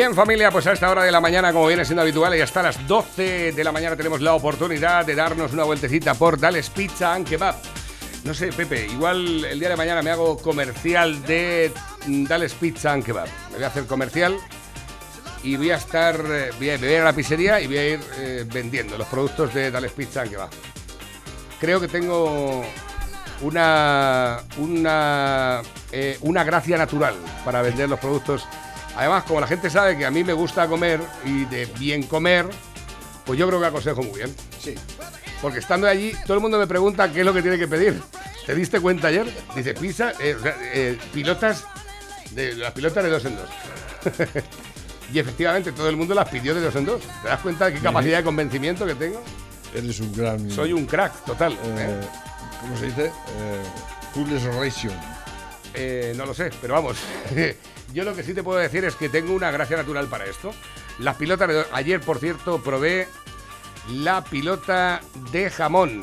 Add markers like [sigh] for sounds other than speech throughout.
Bien familia, pues a esta hora de la mañana, como viene siendo habitual, y hasta las 12 de la mañana tenemos la oportunidad de darnos una vueltecita por Dales Pizza and Kebab. No sé, Pepe, igual el día de mañana me hago comercial de Dales Pizza and Kebab. Me voy a hacer comercial y voy a estar, eh, voy a, voy a ir a la pizzería y voy a ir eh, vendiendo los productos de Dales Pizza and Kebab. Creo que tengo una, una, eh, una gracia natural para vender los productos. Además, como la gente sabe que a mí me gusta comer y de bien comer, pues yo creo que aconsejo muy bien. Sí. Porque estando allí, todo el mundo me pregunta qué es lo que tiene que pedir. ¿Te diste cuenta ayer? Dice, pizza, eh, eh, pilotas, de, las pilotas de dos en dos. [laughs] y efectivamente, todo el mundo las pidió de dos en dos. ¿Te das cuenta de qué capacidad de convencimiento que tengo? Eres un gran. Soy un crack total. ¿eh? eh, ¿Cómo se dice? Eh, Fullest Ration. Eh, no lo sé, pero vamos. [laughs] Yo lo que sí te puedo decir es que tengo una gracia natural para esto. Las pilotas de... Ayer, por cierto, probé la pilota de jamón.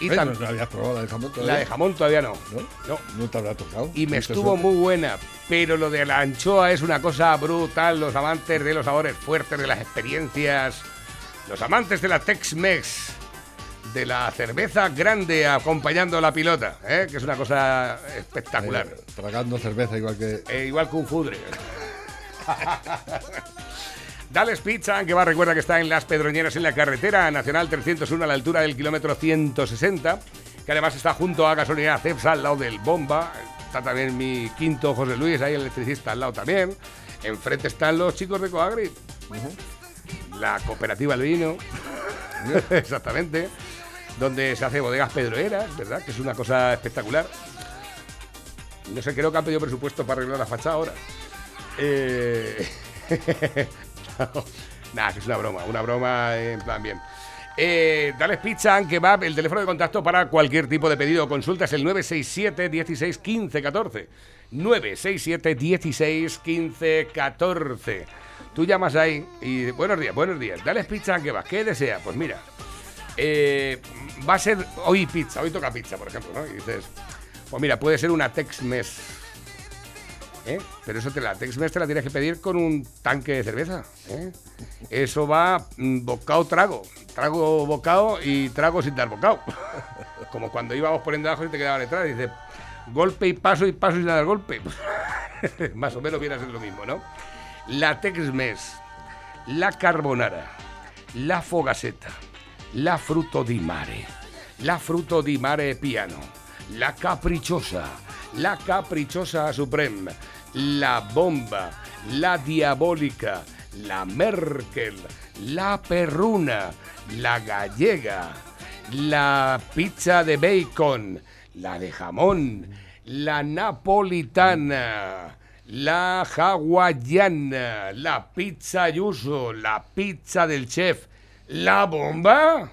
Y Ay, no, no habías probado la de jamón la todavía. de jamón todavía no. ¿No? No. No te habrá tocado. Y me estuvo suerte. muy buena, pero lo de la anchoa es una cosa brutal. Los amantes de los sabores fuertes, de las experiencias, los amantes de la Tex-Mex, de la cerveza grande acompañando a la pilota, ¿eh? que es una cosa espectacular. Eh, tragando cerveza igual que. Eh, igual que un fudre. [laughs] Dales Pizza, que va, recuerda que está en Las Pedroñeras, en la carretera nacional 301, a la altura del kilómetro 160, que además está junto a gasolina Cepsa, al lado del Bomba. Está también mi quinto José Luis, ahí el electricista al lado también. Enfrente están los chicos de Coagri, la cooperativa del vino, [laughs] exactamente, donde se hace bodegas pedroeras, ¿verdad? Que es una cosa espectacular. No sé, creo que han pedido presupuesto para arreglar la fachada ahora. Eh... [laughs] no, Nada, es una broma, una broma en plan bien. Eh, Dales Pizza and Kebab, el teléfono de contacto para cualquier tipo de pedido o consulta es el 967 16 15 14. 967 16 15 14. Tú llamas ahí y buenos días, buenos días. Dales Pizza and Kebab, ¿qué desea? Pues mira, eh, va a ser hoy pizza, hoy toca pizza, por ejemplo, ¿no? Y dices, pues mira, puede ser una Tex-Mex. ¿eh? Pero eso te la Tex-Mex te la tienes que pedir con un tanque de cerveza. ¿eh? Eso va mm, bocado trago, trago bocado y trago sin dar bocado. [laughs] Como cuando íbamos poniendo abajo y te quedaba detrás, dice golpe y paso y paso sin dar golpe. [laughs] Más o menos viene a ser lo mismo, ¿no? La Tex-Mex, la carbonara, la fogaseta, la fruto di mare, la fruto di mare piano, la capricciosa, la capricciosa supreme, la bomba, la diabólica, la Merkel, la perruna, la gallega, la pizza de bacon, la de jamón, la napolitana, la hawaiana, la pizza yuso, la pizza del chef, la bomba.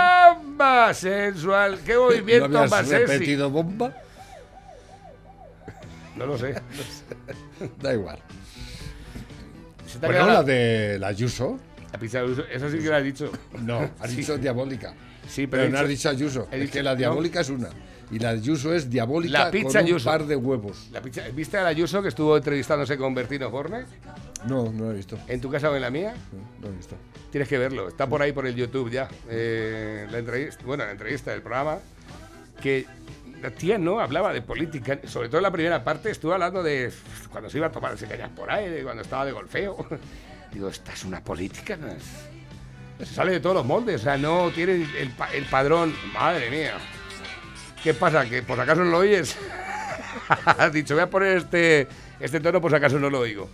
¡Bomba! Sensual. ¿Qué movimiento ¿No más sexy? repetido bomba? No lo sé. [laughs] Da igual. ¿Se te ha Bueno, la la, de la Ayuso. la pizza de Ayuso? Eso sí que lo has dicho. No, has Sí. dicho diabólica. Sí, pero, Pero, he no has dicho- dicho Ayuso. he Es dicho- que la no. diabólica es una. Y la Ayuso es diabólica La pizza con un par de huevos. la pizza- ¿Viste a la Ayuso que estuvo entrevistándose con Bertino Fornes? No, no lo he visto. ¿En tu casa o en la mía? No, no he visto. Tienes que verlo, está por ahí por el YouTube ya. Eh, la entrevista, bueno, la entrevista del programa, que la tía no hablaba de política, sobre todo en la primera parte estuvo hablando de cuando se iba a tomarse cañas por aire, cuando estaba de golfeo. [laughs] Digo, esta es una política, no es- se sale de todos los moldes, o sea, no tiene el, el padrón, madre mía. ¿Qué pasa? ¿Que por acaso no lo oyes? [laughs] Has dicho, voy a poner este, este tono, por acaso no lo oigo.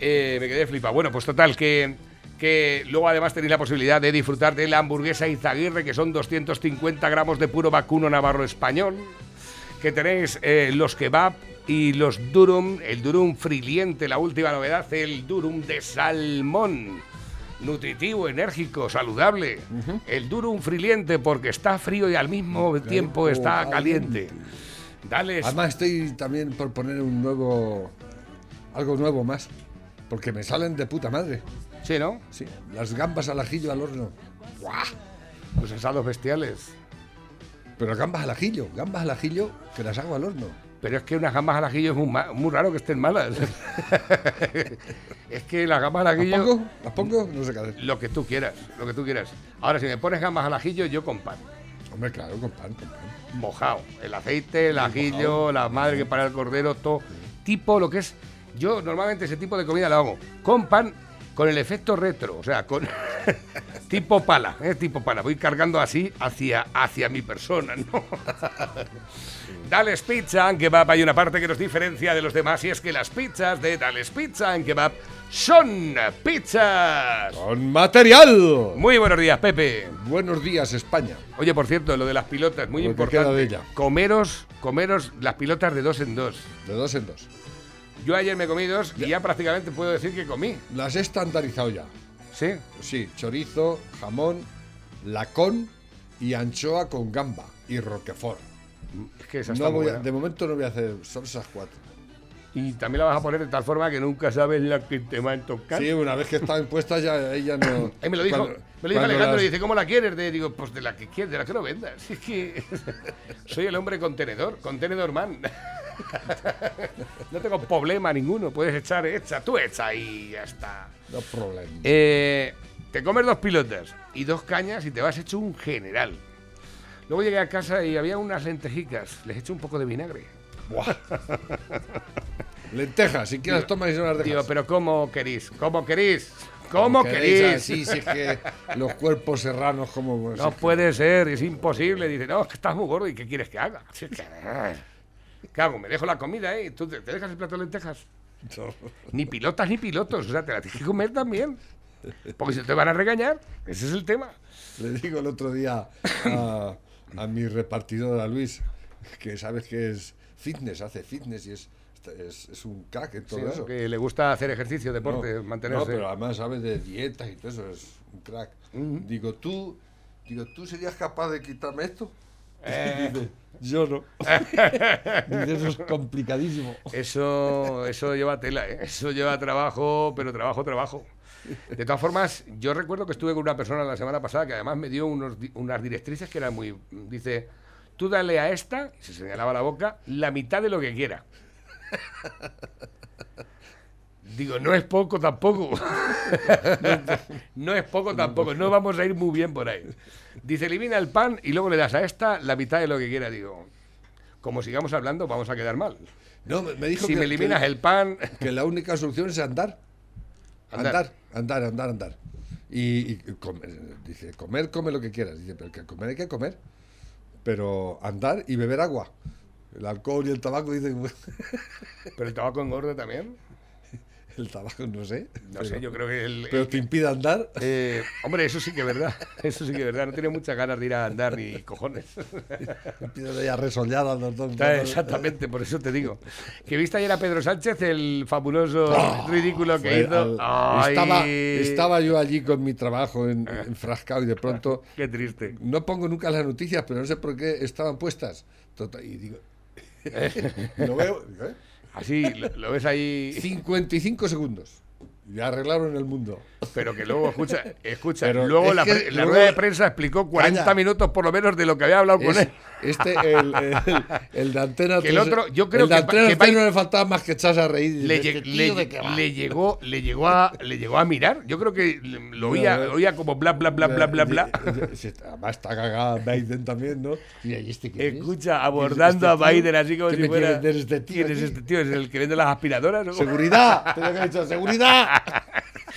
Eh, me quedé flipa. Bueno, pues total, que, que luego además tenéis la posibilidad de disfrutar de la hamburguesa Izaguirre, que son 250 gramos de puro vacuno navarro español. Que tenéis eh, los kebab y los durum, el durum friliente, la última novedad, el durum de salmón. Nutritivo, enérgico, saludable. El durum friliente porque está frío y al mismo tiempo está o caliente. Dale. Además estoy también por poner un nuevo... Algo nuevo más. Porque me salen de puta madre. Sí, ¿no? Sí, las gambas al ajillo al horno. ¡Guau! Los asados bestiales. Pero gambas al ajillo, gambas al ajillo que las hago al horno. Pero es que unas gambas al ajillo es muy, raro que estén malas. [laughs] es que las gambas al ¿Las ajillo, pongo? ¿Las pongo? No sé qué hacer. lo que tú quieras, lo que tú quieras. Ahora, si me pones gambas al ajillo, yo con pan. Hombre, claro, con pan, con pan. Mojado. El aceite, el ajillo, la madre que para el cordero, todo. Tipo lo que es. Yo normalmente ese tipo de comida lo hago con pan, con el efecto retro. O sea, con. [laughs] tipo pala, ¿eh? Tipo pala. Voy cargando así hacia, hacia mi persona, ¿no? [laughs] Dales Pizza and Kebab hay una parte que nos diferencia de los demás y es que las pizzas de Dales Pizza and Kebab son pizzas. ¡Con material! Muy buenos días, Pepe. Buenos días, España. Oye, por cierto, lo de las pilotas, muy Lo importante. de ella. Comeros, comeros las pilotas de dos en dos. De dos en dos. Yo ayer me comí dos y ya prácticamente puedo decir que comí. Las he estandarizado ya. ¿Sí? Sí, chorizo, jamón, lacón y anchoa con gamba y roquefort. Es que esa No está muy voy a- de momento no voy a hacer, son esas cuatro. Y también la vas a poner de tal forma que nunca sabes la que te va a tocar. Sí, una vez que están puestas ya ella no... [coughs] Ahí me lo dijo, cuando- me lo dijo Alejandro las- y dice, ¿cómo la quieres? De, digo, pues de la que quieres, de la que no vendas. Si [laughs] es que soy el hombre contenedor, contenedor man. [laughs] no tengo problema ninguno, puedes echar, echa, tú echa y ya está. No problema. Eh, te comes dos pilotas y dos cañas y te vas hecho un general. Luego llegué a casa y había unas lentejicas, les eché un poco de vinagre. Buah. [laughs] Lentejas, si quieres dejas. Digo, pero ¿cómo querís? ¿Cómo querís? ¿Cómo queréis? Así, si es que los cuerpos serranos como... No puede ser, es imposible. Dice, no, es que estás muy gordo y ¿qué quieres que haga? Eh, ¿Qué hago? ¿Me dejo la comida, eh? ¿Tú te, te dejas el plato de lentejas? No. Ni pilotas ni pilotos, o sea, te la tienes que comer también. Porque si te van a regañar, ese es el tema. Le digo el otro día a, a mi repartidor, a Luis, que sabes que es fitness, hace fitness y es, es, es un crack en todo Sí, ¿no? eso. Que le gusta hacer ejercicio, No, deporte, No, mantenerse. pero además sabe de dietas y todo eso, es un crack. Digo, ¿tú, digo, ¿tú serías capaz de quitarme esto? [laughs] Eh. Dice, yo no. [laughs] Dice, eso es complicadísimo. Eso, eso lleva tela, ¿eh? Eso lleva trabajo, pero trabajo, trabajo. De todas formas, yo recuerdo que estuve con una persona la semana pasada que además me dio unos, unas directrices que eran muy... Dice, tú dale a esta, y se señalaba la boca, la mitad de lo que quiera. Digo, no es poco tampoco. [laughs] no es poco tampoco, no vamos a ir muy bien por ahí. Dice, elimina el pan y luego le das a esta la mitad de lo que quiera. Digo, como sigamos hablando, vamos a quedar mal. No, me, me dijo Si que, me eliminas que- el pan... que la única solución es andar. Andar. Andar, andar, andar. Y, y comer, dice, comer, come lo que quieras. Dice, pero que comer hay que comer. Pero andar y beber agua. El alcohol y el tabaco, dice, Pero el tabaco engorda también. El tabaco no sé. No sé, yo creo que el... Pero te impide andar. eh, hombre, eso sí que es verdad. [laughs] Eso sí que es verdad. No tiene muchas ganas de ir a andar ni cojones. [laughs] Impide ya resollada los dos. Exactamente, por eso te digo. Que viste ayer a Pedro Sánchez, el fabuloso ridículo que hizo. al- estaba, estaba yo allí con mi trabajo en, enfrascado y de pronto [laughs] Qué triste. no pongo nunca las noticias, pero no sé por qué estaban puestas. Total, y digo, lo veo, ¿eh? Así, lo, lo ves ahí. 55 segundos. Y arreglaron el mundo. Pero que luego, escucha, escucha. Pero luego es la, que la luego- rueda de prensa explicó 40 Calla. minutos por lo menos de lo que había hablado con él. Este, el, el, el de Antena Que el 3, otro- yo creo el de que- Antena que 3 va- no le faltaba más que echarse a reír. le, lle- "¿Este le tío de lle- qué va?". le llegó le llegó a le llegó a mirar yo creo que lo oía No, oía como bla bla bla bla bla bla Además está cagada Biden también, ¿no? Y ahí este quién es? escucha abordando ¿Este a tío? Biden así como ¿Qué si fuera vender este tío quién es este tío es el que vende las aspiradoras ¿no? ¡Seguridad! [laughs] Tenía que haber dicho, ¡seguridad! [laughs]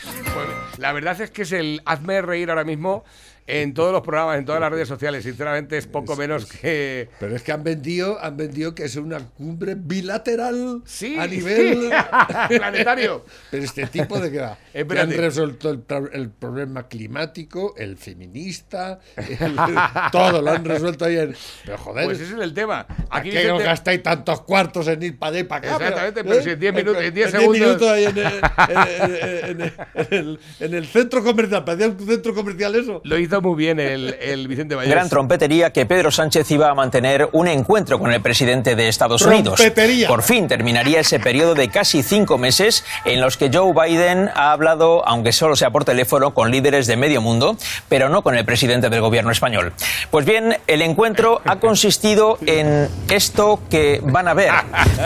Pues, la verdad es que es el hazme reír ahora mismo en todos los programas en todas las redes sociales sinceramente es poco menos que Pero es que han vendido, han vendido que es una cumbre bilateral sí a nivel [laughs] planetario Pero este tipo de qué va? [laughs] Que han resuelto el, el problema climático, el feminista, el- [laughs] todo lo han resuelto ahí en. Pero joder, pues ese es el tema aquí ¿a qué no Vicente- gastáis tantos cuartos en ir para allá para acá? Exactamente, pero si en 10 minutos- en 10 10 segundos- minutos ahí en, el- en- en- en el centro comercial, parecía un centro comercial eso. lo hizo muy bien el, el Vicente Vallés. Gran trompetería que Pedro Sánchez iba a mantener un encuentro con el presidente de Estados Unidos. Trompetería. Por fin terminaría ese periodo de casi cinco meses en los que Joe Biden ha hablado, aunque solo sea por teléfono, con líderes de medio mundo, pero no con el presidente del gobierno español. Pues bien, el encuentro ha consistido en esto que van a ver.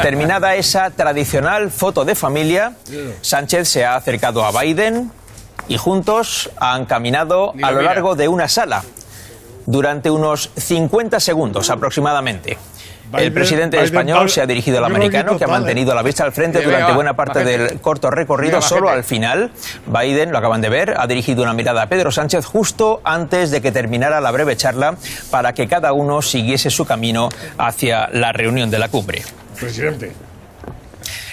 Terminada esa tradicional foto de familia, Sánchez se ha acercado a Biden y juntos han caminado a lo largo de una sala durante unos 50 segundos aproximadamente. El presidente español se ha dirigido al americano, que ha mantenido la vista al frente durante buena parte del corto recorrido. Solo al final, Biden, lo acaban de ver, ha dirigido una mirada a Pedro Sánchez justo antes de que terminara la breve charla para que cada uno siguiese su camino hacia la reunión de la cumbre. Presidente.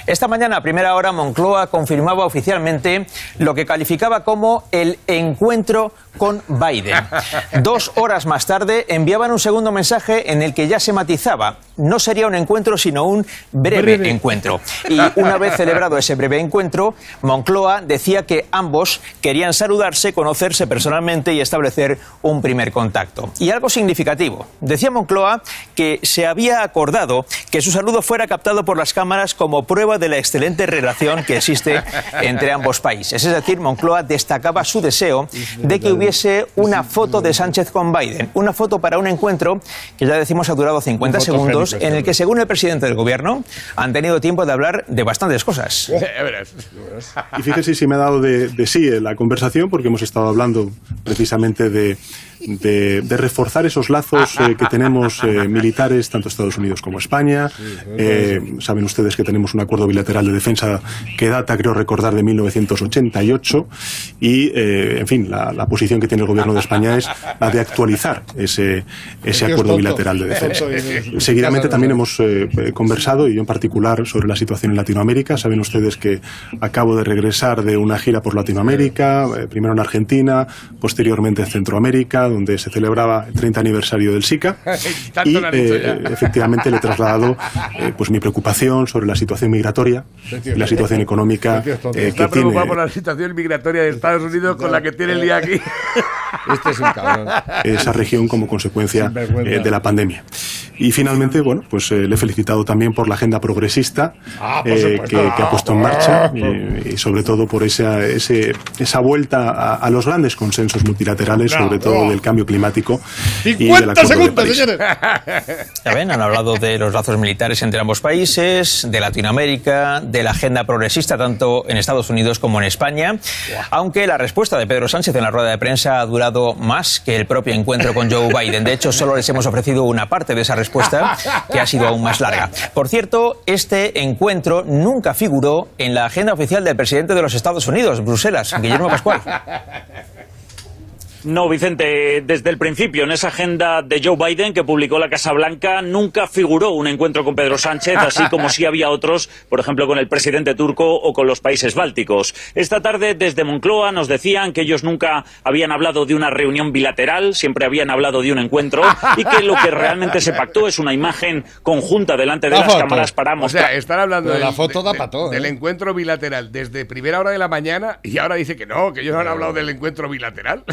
Esta mañana, a primera hora, Moncloa confirmaba oficialmente lo que calificaba como el encuentro con Biden. [laughs] Dos horas más tarde enviaban un segundo mensaje en el que ya se matizaba. No sería un encuentro, sino un breve, Breve. encuentro. Y una vez celebrado ese breve encuentro, Moncloa decía que ambos querían saludarse, conocerse personalmente y establecer un primer contacto. Y algo significativo. Decía Moncloa que se había acordado que su saludo fuera captado por las cámaras como prueba de la excelente relación que existe entre ambos países. Es decir, Moncloa destacaba su deseo de que hubiese una foto de Sánchez con Biden. Una foto para un encuentro que ya decimos ha durado 50 Muy segundos, en el que, según el presidente del gobierno, han tenido tiempo de hablar de bastantes cosas. [laughs] Y fíjese si me ha dado de, de sí la conversación, porque hemos estado hablando precisamente de, de- de reforzar esos lazos eh, que tenemos eh, militares, tanto Estados Unidos como España. Eh, saben ustedes que tenemos un acuerdo bilateral de defensa que data, creo recordar, de 1988. Y, eh, en fin, la, la posición que tiene el gobierno de España es la de actualizar ese, ese acuerdo bilateral de defensa. Seguidamente también hemos conversado, y yo en particular, sobre la situación en Latinoamérica. Saben ustedes que acabo de regresar de una gira por Latinoamérica, eh, primero en Argentina, posteriormente en Centroamérica, donde se celebraba el 30 aniversario del SICA. [laughs] Y eh, efectivamente le he trasladado [laughs] eh, pues mi preocupación sobre la situación migratoria y la situación económica [laughs] eh, Está que tiene preocupado por la situación migratoria de Estados Unidos con la que tiene el día aquí. Este es un cabrón. esa región como consecuencia eh, de la pandemia. Y finalmente, bueno, pues eh, le he felicitado también por la agenda progresista Ah, eh, que, que ha puesto en marcha y, y sobre todo por esa, ese- esa vuelta a, a los grandes consensos multilaterales, sobre todo del cambio climático y del 50 Acuerdo de segundos, señores. [laughs] Ya ven, han hablado de los lazos militares entre ambos países, de Latinoamérica, de la agenda progresista tanto en Estados Unidos como en España, aunque la respuesta de Pedro Sánchez en la rueda de prensa ha durado más que el propio encuentro con Joe Biden. De hecho, solo les hemos ofrecido una parte de esa respuesta, que ha sido aún más larga. Por cierto, este encuentro nunca figuró en la agenda oficial del presidente de los Estados Unidos, Bruselas, Guillermo Pascual. [laughs] No, Vicente, desde el principio en esa agenda de Joe Biden que publicó la Casa Blanca nunca figuró un encuentro con Pedro Sánchez, así como sí había otros, por ejemplo, con el presidente turco o con los países bálticos. Esta tarde desde Moncloa nos decían que ellos nunca habían hablado de una reunión bilateral, siempre habían hablado de un encuentro y que lo que realmente se pactó es una imagen conjunta delante de La las foto. cámaras para O mostrar. sea, están hablando Pero la foto de- da de- todo, del ¿eh? encuentro bilateral desde primera hora de la mañana y ahora dice que no, que ellos no han hablado del encuentro bilateral.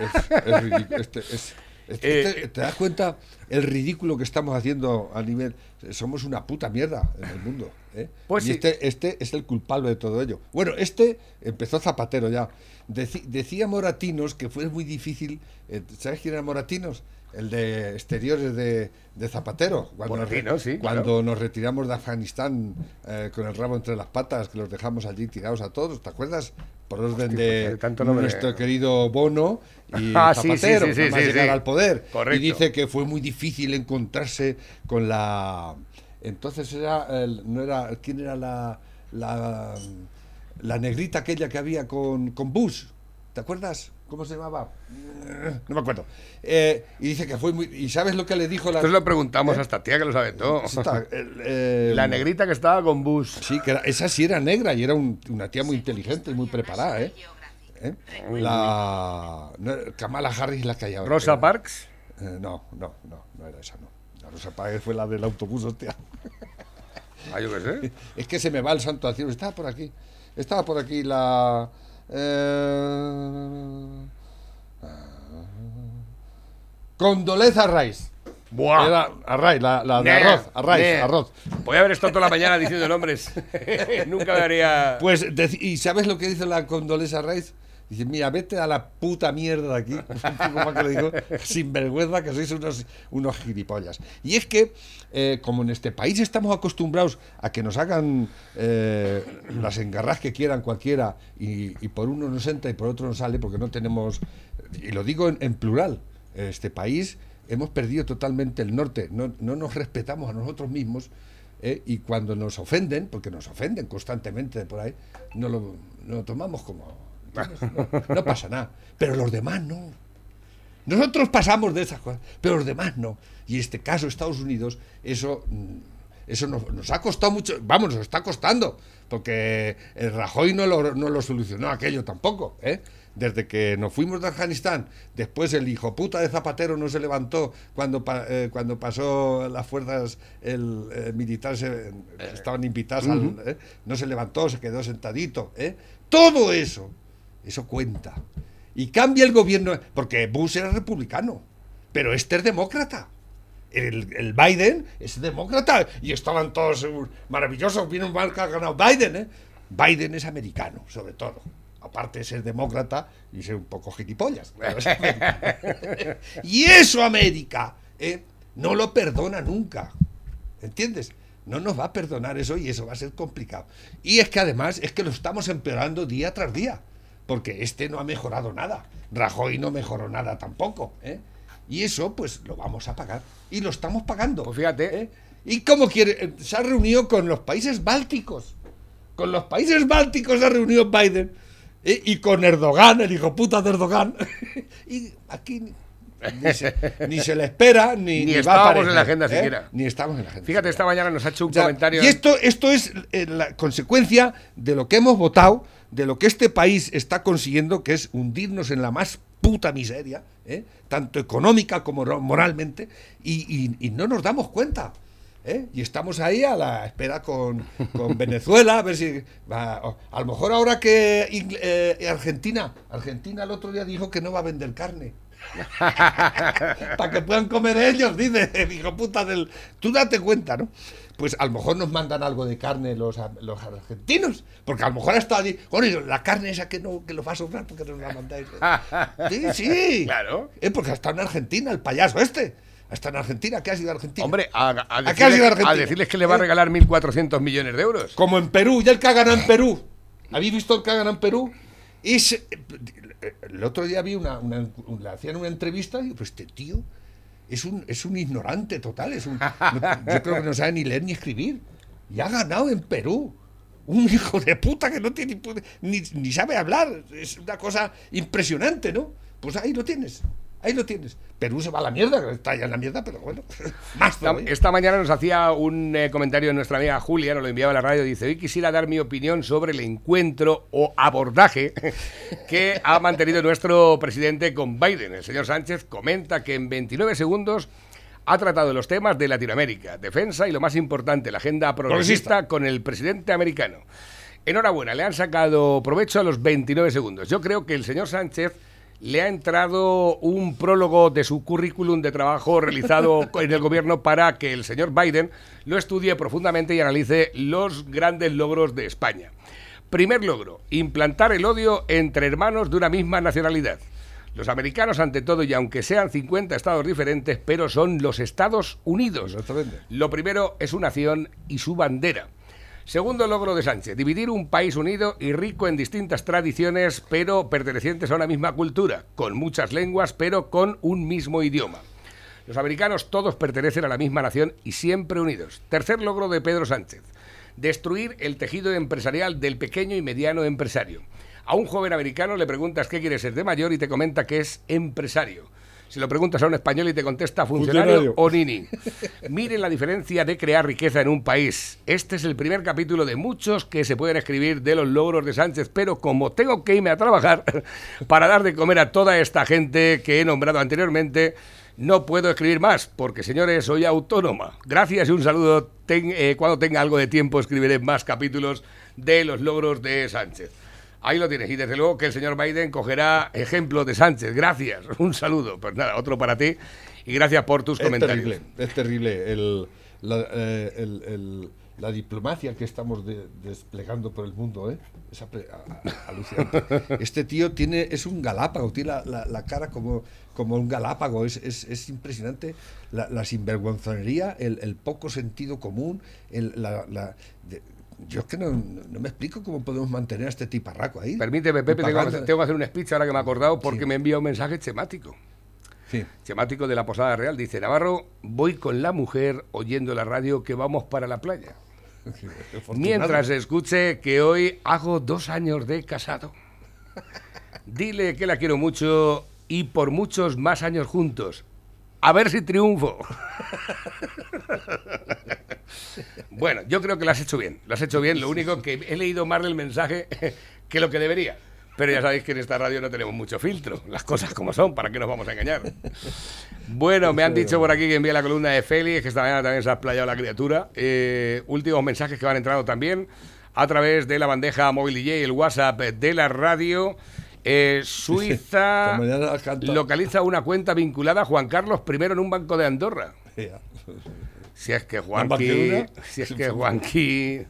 Es, es ridículo. Este- es- este- Eh, este- ¿Te das cuenta el ridículo que estamos haciendo a nivel... Somos una puta mierda en el mundo. ¿eh? Pues y sí. este, este es el culpable de todo ello. Bueno, este empezó Zapatero ya. Deci- decía Moratinos que fue muy difícil... eh, ¿Sabes quién era Moratinos? El de exteriores de, de Zapatero. Cuando, nos, re- Moratinos, sí, cuando claro. nos retiramos de Afganistán eh, con el rabo entre las patas, que los dejamos allí tirados a todos, ¿te acuerdas? Por orden de pues, tanto nuestro querido Bono y [laughs] Ah, Zapatero, sí, llegar al poder. Correcto. Y dice que fue muy difícil encontrarse con la... Entonces era... el- no era ¿Quién era la, la, la negrita aquella que había con, con Bush? ¿Te acuerdas? ¿Cómo se llamaba? No me acuerdo. Eh, y dice que fue muy... ¿Y sabes lo que le dijo la... Entonces lo preguntamos ¿Eh? a esta tía que lo sabe todo. Esta, eh, La negrita que estaba con Bush. Sí, que era- esa sí era negra y era un- una tía muy inteligente y muy preparada, ¿eh? ¿Eh? La no, Kamala Harris la que hay ahora. Rosa. Parks. Eh, no, no, no, no era esa, no. La Rosa Parks fue la del autobús, hostia. Ah, yo qué sé. [laughs] Es que se me va el santo al cielo. Estaba por aquí. Estaba por aquí la. Eh, Condoleza Rice. Buah. Era la, la de Nah, arroz, nah. arroz. Voy a haber estado toda la mañana diciendo nombres. [laughs] Nunca me haría. Pues, ¿y sabes lo que dice la Condoleza Rice? Dice, mira, vete a la puta mierda de aquí. [laughs] Que le digo, sin vergüenza que sois unos, unos gilipollas. Y es que, eh, como en este país estamos acostumbrados a que nos hagan eh, las engarras que quieran cualquiera y, y por uno nos entra y por otro nos sale, porque no tenemos, y lo digo en, en plural, este país hemos perdido totalmente el norte, no, no nos respetamos a nosotros mismos ¿eh? y cuando nos ofenden, porque nos ofenden constantemente por ahí, no lo, no lo tomamos como... No, no pasa nada, pero los demás no. Nosotros pasamos de esas cosas, pero los demás no. Y en este caso, Estados Unidos, eso, mm, eso nos, nos ha costado mucho, vamos, nos está costando, porque el Rajoy no lo, no lo solucionó aquello tampoco, ¿eh? Desde que nos fuimos de Afganistán, después el hijo puta de Zapatero no se levantó cuando, eh, cuando pasó las fuerzas el, eh, militares estaban invitadas, al, no se levantó, se quedó sentadito. Todo eso, eso cuenta. Y cambia el gobierno, porque Bush era republicano, pero este es demócrata. El, el Biden es demócrata y estaban todos maravillosos. Vino mal que ha ganado Biden. ¿eh? Biden es americano, sobre todo. Aparte de ser demócrata y ser un poco gilipollas. [laughs] y eso América ¿eh? no lo perdona nunca. ¿Entiendes? No nos va a perdonar eso y eso va a ser complicado. Y es que además es que lo estamos empeorando día tras día. Porque este no ha mejorado nada. Rajoy no mejoró nada tampoco. ¿eh? Y eso, pues lo vamos a pagar. Y lo estamos pagando. Pues fíjate. ¿eh? ¿Y cómo quiere? eh, Se ha reunido con los países bálticos. Con los países bálticos se ha reunido Biden. ¿eh? Y con Erdogan, el hijo puta de Erdogan. [laughs] y aquí ni, ni se, ni se le espera, ni, Ni va a estábamos aparecer, en la agenda ¿eh? siquiera. Ni estamos en la agenda. Fíjate, esta mañana nos ha hecho un O sea, comentario. Y esto, esto es eh, la consecuencia de lo que hemos votado, de lo que este país está consiguiendo, que es hundirnos en la más puta miseria, ¿eh? tanto económica como moralmente, y, y- y no nos damos cuenta. ¿eh? Y estamos ahí a la espera con, con [laughs] Venezuela, a ver si... o- a lo mejor ahora que eh, Argentina, Argentina el otro día dijo que no va a vender carne. [laughs] [laughs] Para que puedan comer ellos, dice el hijo puta del. Tú date cuenta, ¿no? Pues a lo mejor nos mandan algo de carne los, los argentinos, porque a lo mejor ha estado allí. Bueno, la carne esa que no que los va a sobrar, porque nos la mandáis. [laughs] Sí, sí. Claro. Eh, porque ha estado en Argentina, el payaso este. Ha estado en Argentina, ¿qué ha sido Argentina? Hombre, a, a ¿A qué has ido decirles, a Argentina? a decirles que le va a ¿Eh? regalar 1.400 millones de euros. Como en Perú, ya el que ha ganado en Perú. ¿Habéis visto el que ha ganado en Perú? Es, eh, el otro día vi una, una- le hacían una entrevista y digo, pues este tío es un, es un ignorante total. Es un, [laughs] no- yo creo que no sabe ni leer ni escribir. Y ha ganado en Perú. Un hijo de puta que no tiene ni, ni sabe hablar. Es una cosa impresionante, ¿no? Pues ahí lo tienes. Ahí lo tienes. Perú se va a la mierda, está ya en la mierda, pero bueno, [laughs] más Esta, esta mañana nos hacía un eh, comentario nuestra amiga Julia, nos lo enviaba a la radio, dice, hoy quisiera dar mi opinión sobre el encuentro o abordaje [laughs] que ha mantenido nuestro presidente con Biden. El señor Sánchez comenta que en 29 segundos ha tratado los temas de Latinoamérica, defensa y lo más importante, la agenda progresista Progresista. con el presidente americano. Enhorabuena, le han sacado provecho a los 29 segundos. Yo creo que el señor Sánchez le ha entrado un prólogo de su currículum de trabajo realizado [laughs] en el gobierno para que el señor Biden lo estudie profundamente y analice los grandes logros de España. Primer logro, implantar el odio entre hermanos de una misma nacionalidad. Los americanos, ante todo, y aunque sean 50 estados diferentes, pero son los Estados Unidos. Exactamente. Lo primero es su nación y su bandera. Segundo logro de Sánchez, dividir un país unido y rico en distintas tradiciones, pero pertenecientes a una misma cultura, con muchas lenguas, pero con un mismo idioma. Los americanos todos pertenecen a la misma nación y siempre unidos. Tercer logro de Pedro Sánchez, destruir el tejido empresarial del pequeño y mediano empresario. A un joven americano le preguntas qué quiere ser de mayor y te comenta que es empresario. Si lo preguntas a un español y te contesta funcionario, Funcionario. o nini. Miren la diferencia de crear riqueza en un país. Este es el primer capítulo de muchos que se pueden escribir de los logros de Sánchez, pero como tengo que irme a trabajar [laughs] para dar de comer a toda esta gente que he nombrado anteriormente, no puedo escribir más, porque señores, soy autónoma. Gracias y un saludo. Ten- eh, cuando tenga algo de tiempo escribiré más capítulos de los logros de Sánchez. Ahí lo tienes. Y desde luego que el señor Biden cogerá ejemplo de Sánchez. Gracias. [laughs] Un saludo. Pues nada, otro para ti. Y gracias por tus Es comentarios. terrible, es terrible el, la, eh, el- el- la diplomacia que estamos de- desplegando por el mundo, ¿eh? Es alucinante. [laughs] Este tío tiene, es un galápago, tiene la, la- la cara como, como un galápago, es, es- es impresionante la, sinvergüenzonería, el, el poco sentido común, el, la, la- de- yo es que no, no me explico cómo podemos mantener a este tiparraco ahí. Permíteme, Pepe, tengo, que hacer- tengo que hacer un speech ahora que me he acordado porque Sí. me envía un mensaje temático. Sí. Temático de la Posada Real. Dice, Navarro, voy con la mujer oyendo la radio que vamos para la playa. [laughs] Mientras escuche que hoy hago dos años de casado. Dile que la quiero mucho y por muchos más años juntos. A ver si triunfo. [laughs] Bueno, yo creo que lo has hecho bien. Lo has hecho bien. Lo único que he leído más el mensaje [laughs] que lo que debería. Pero ya sabéis que en esta radio no tenemos mucho filtro. Las cosas como son, ¿para qué nos vamos a engañar? Bueno, me han dicho por aquí que envía la columna de Félix, que esta mañana también se ha explayado la criatura. Eh, últimos mensajes que van entrando también a través de la bandeja móvil DJ, el WhatsApp de la radio. Eh, Suiza [laughs] localiza una cuenta vinculada a Juan Carlos I en un banco de Andorra. Si es que Juanqui, si es que Juanqui,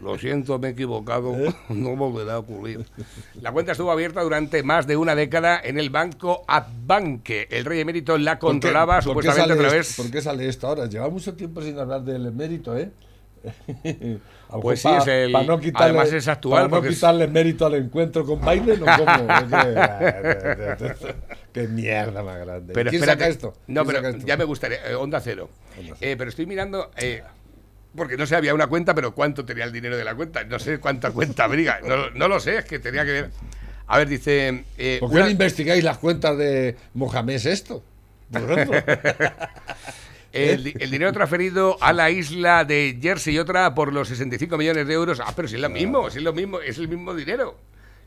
lo siento, me he equivocado, ¿Eh? no volverá a ocurrir. La cuenta estuvo abierta durante más de una década en el banco Adbanque. El rey emérito la ¿Por qué- controlaba qué supuestamente a sale través. esto- ¿Por qué sale esto ahora? Lleva mucho tiempo sin hablar del emérito, ¿eh? [laughs] Pues sí, es el- no quitarle, además es actual, Para no porque es- quitarle mérito al encuentro con Biden, ¿o cómo? [laughs] [laughs] Qué mierda más grande. Pero ¿Quién espérate, saca esto? No, ¿Quién pero saca esto? ya me gustaría. eh, onda cero. Onda cero. Eh, pero estoy mirando. eh, porque no sé, había una cuenta, pero ¿cuánto tenía el dinero de la cuenta? No sé cuánta cuenta abriga. No, no lo sé, es que tenía que ver. A ver, dice. eh, ¿Por qué una- no investigáis las cuentas de Mohamed esto? Por. [laughs] El, el dinero transferido a la isla de Jersey y otra por los 65 millones de euros. Ah, pero si es lo mismo, si es lo mismo, es el mismo dinero.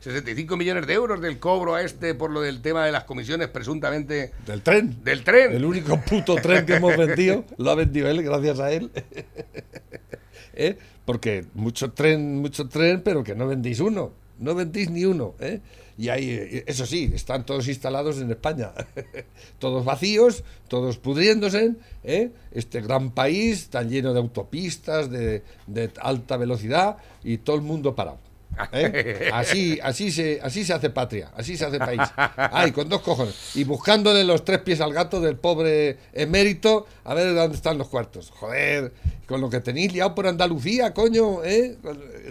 65 millones de euros del cobro a este por lo del tema de las comisiones presuntamente Del tren. del tren. El único puto tren que hemos vendido, lo ha vendido él, gracias a él. [laughs] ¿Eh? Porque mucho tren, mucho tren, pero que no vendéis uno. No vendéis ni uno. ¿eh? Y ahí, eh, eso sí, están todos instalados en España. [laughs] todos vacíos, todos pudriéndose. ¿eh? Este gran país tan lleno de autopistas, de, de alta velocidad y todo el mundo parado. ¿Eh? [laughs] Así, así, se, así se hace patria, así se hace país. Ay, con dos cojones. Y buscándole los tres pies al gato del pobre emérito, a ver dónde están los cuartos. Joder, con lo que tenéis liado por Andalucía, coño, ¿eh?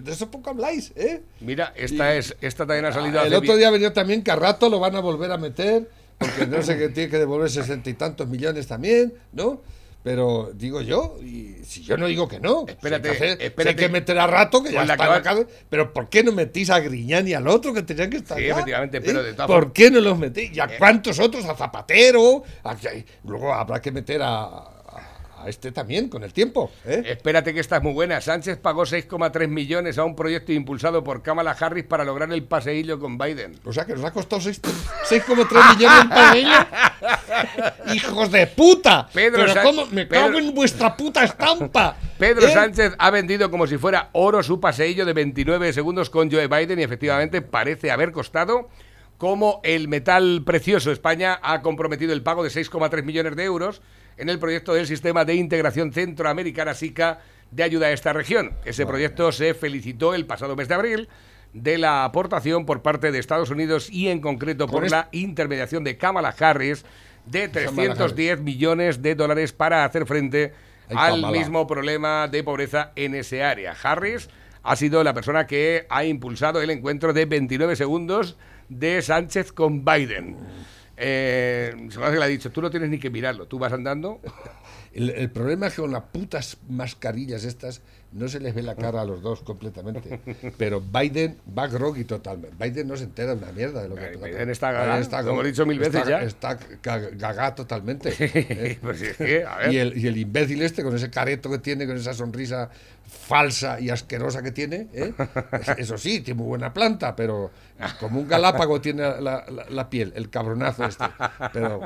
De eso poco habláis, ¿eh? Mira, esta es esta también ha salido Ah, el otro día venía también que a rato lo van a volver a meter, porque no sé que tiene que devolver sesenta y tantos millones también, ¿no? Pero digo yo, y si yo no digo que no, si Espérate, hay que hacer- si hay que meter a rato, que ya está la cárcel, pero ¿por qué no metís a Griñán y al otro que tenían que estar Sí, efectivamente, pero ¿Eh? de todas ¿Por qué no los metís? ¿Y a cuántos otros? A Zapatero, a- luego habrá que meter a, a- este también con el tiempo, ¿eh? Espérate que esta es muy buena. Sánchez pagó 6,3 millones a un proyecto impulsado por Kamala Harris para lograr el paseillo con Biden. O sea que nos ha costado seis- 6,3 millones para ellos. [laughs] ¡Hijos de puta! Pedro Pero Sánchez- cómo me cago Pedro- en vuestra puta estampa. Pedro ¿Eh? Sánchez ha vendido como si fuera oro su paseillo de 29 segundos con Joe Biden y efectivamente parece haber costado como el metal precioso. España ha comprometido el pago de 6,3 millones de euros en el proyecto del Sistema de Integración Centroamericana SICA de ayuda a esta región. Ese proyecto se felicitó el pasado mes de abril de la aportación por parte de Estados Unidos y en concreto por Con la intermediación de Kamala Harris de Kamala 310 millones de dólares para hacer frente Ay, al Kamala. mismo problema de pobreza en ese área. Harris ha sido la persona que ha impulsado el encuentro de 29 segundos de Sánchez con Biden. Eh, se me que le ha dicho, tú no tienes ni que mirarlo, tú vas andando. [laughs] El problema es que con las putas mascarillas estas no se les ve la cara a los dos completamente. [laughs] Pero Biden va groggy totalmente. Biden no se entera de una mierda de lo que Biden está gaga, Biden lo hemos dicho mil veces está- ya. Está ga- gaga totalmente. [laughs] ¿eh? Pues es que, a ver. Y el, y el imbécil este, con ese careto que tiene, con esa sonrisa falsa y asquerosa que tiene, ¿eh? [laughs] eso sí, tiene muy buena planta, pero como un galápago tiene la, la- la piel, el cabronazo este. Pero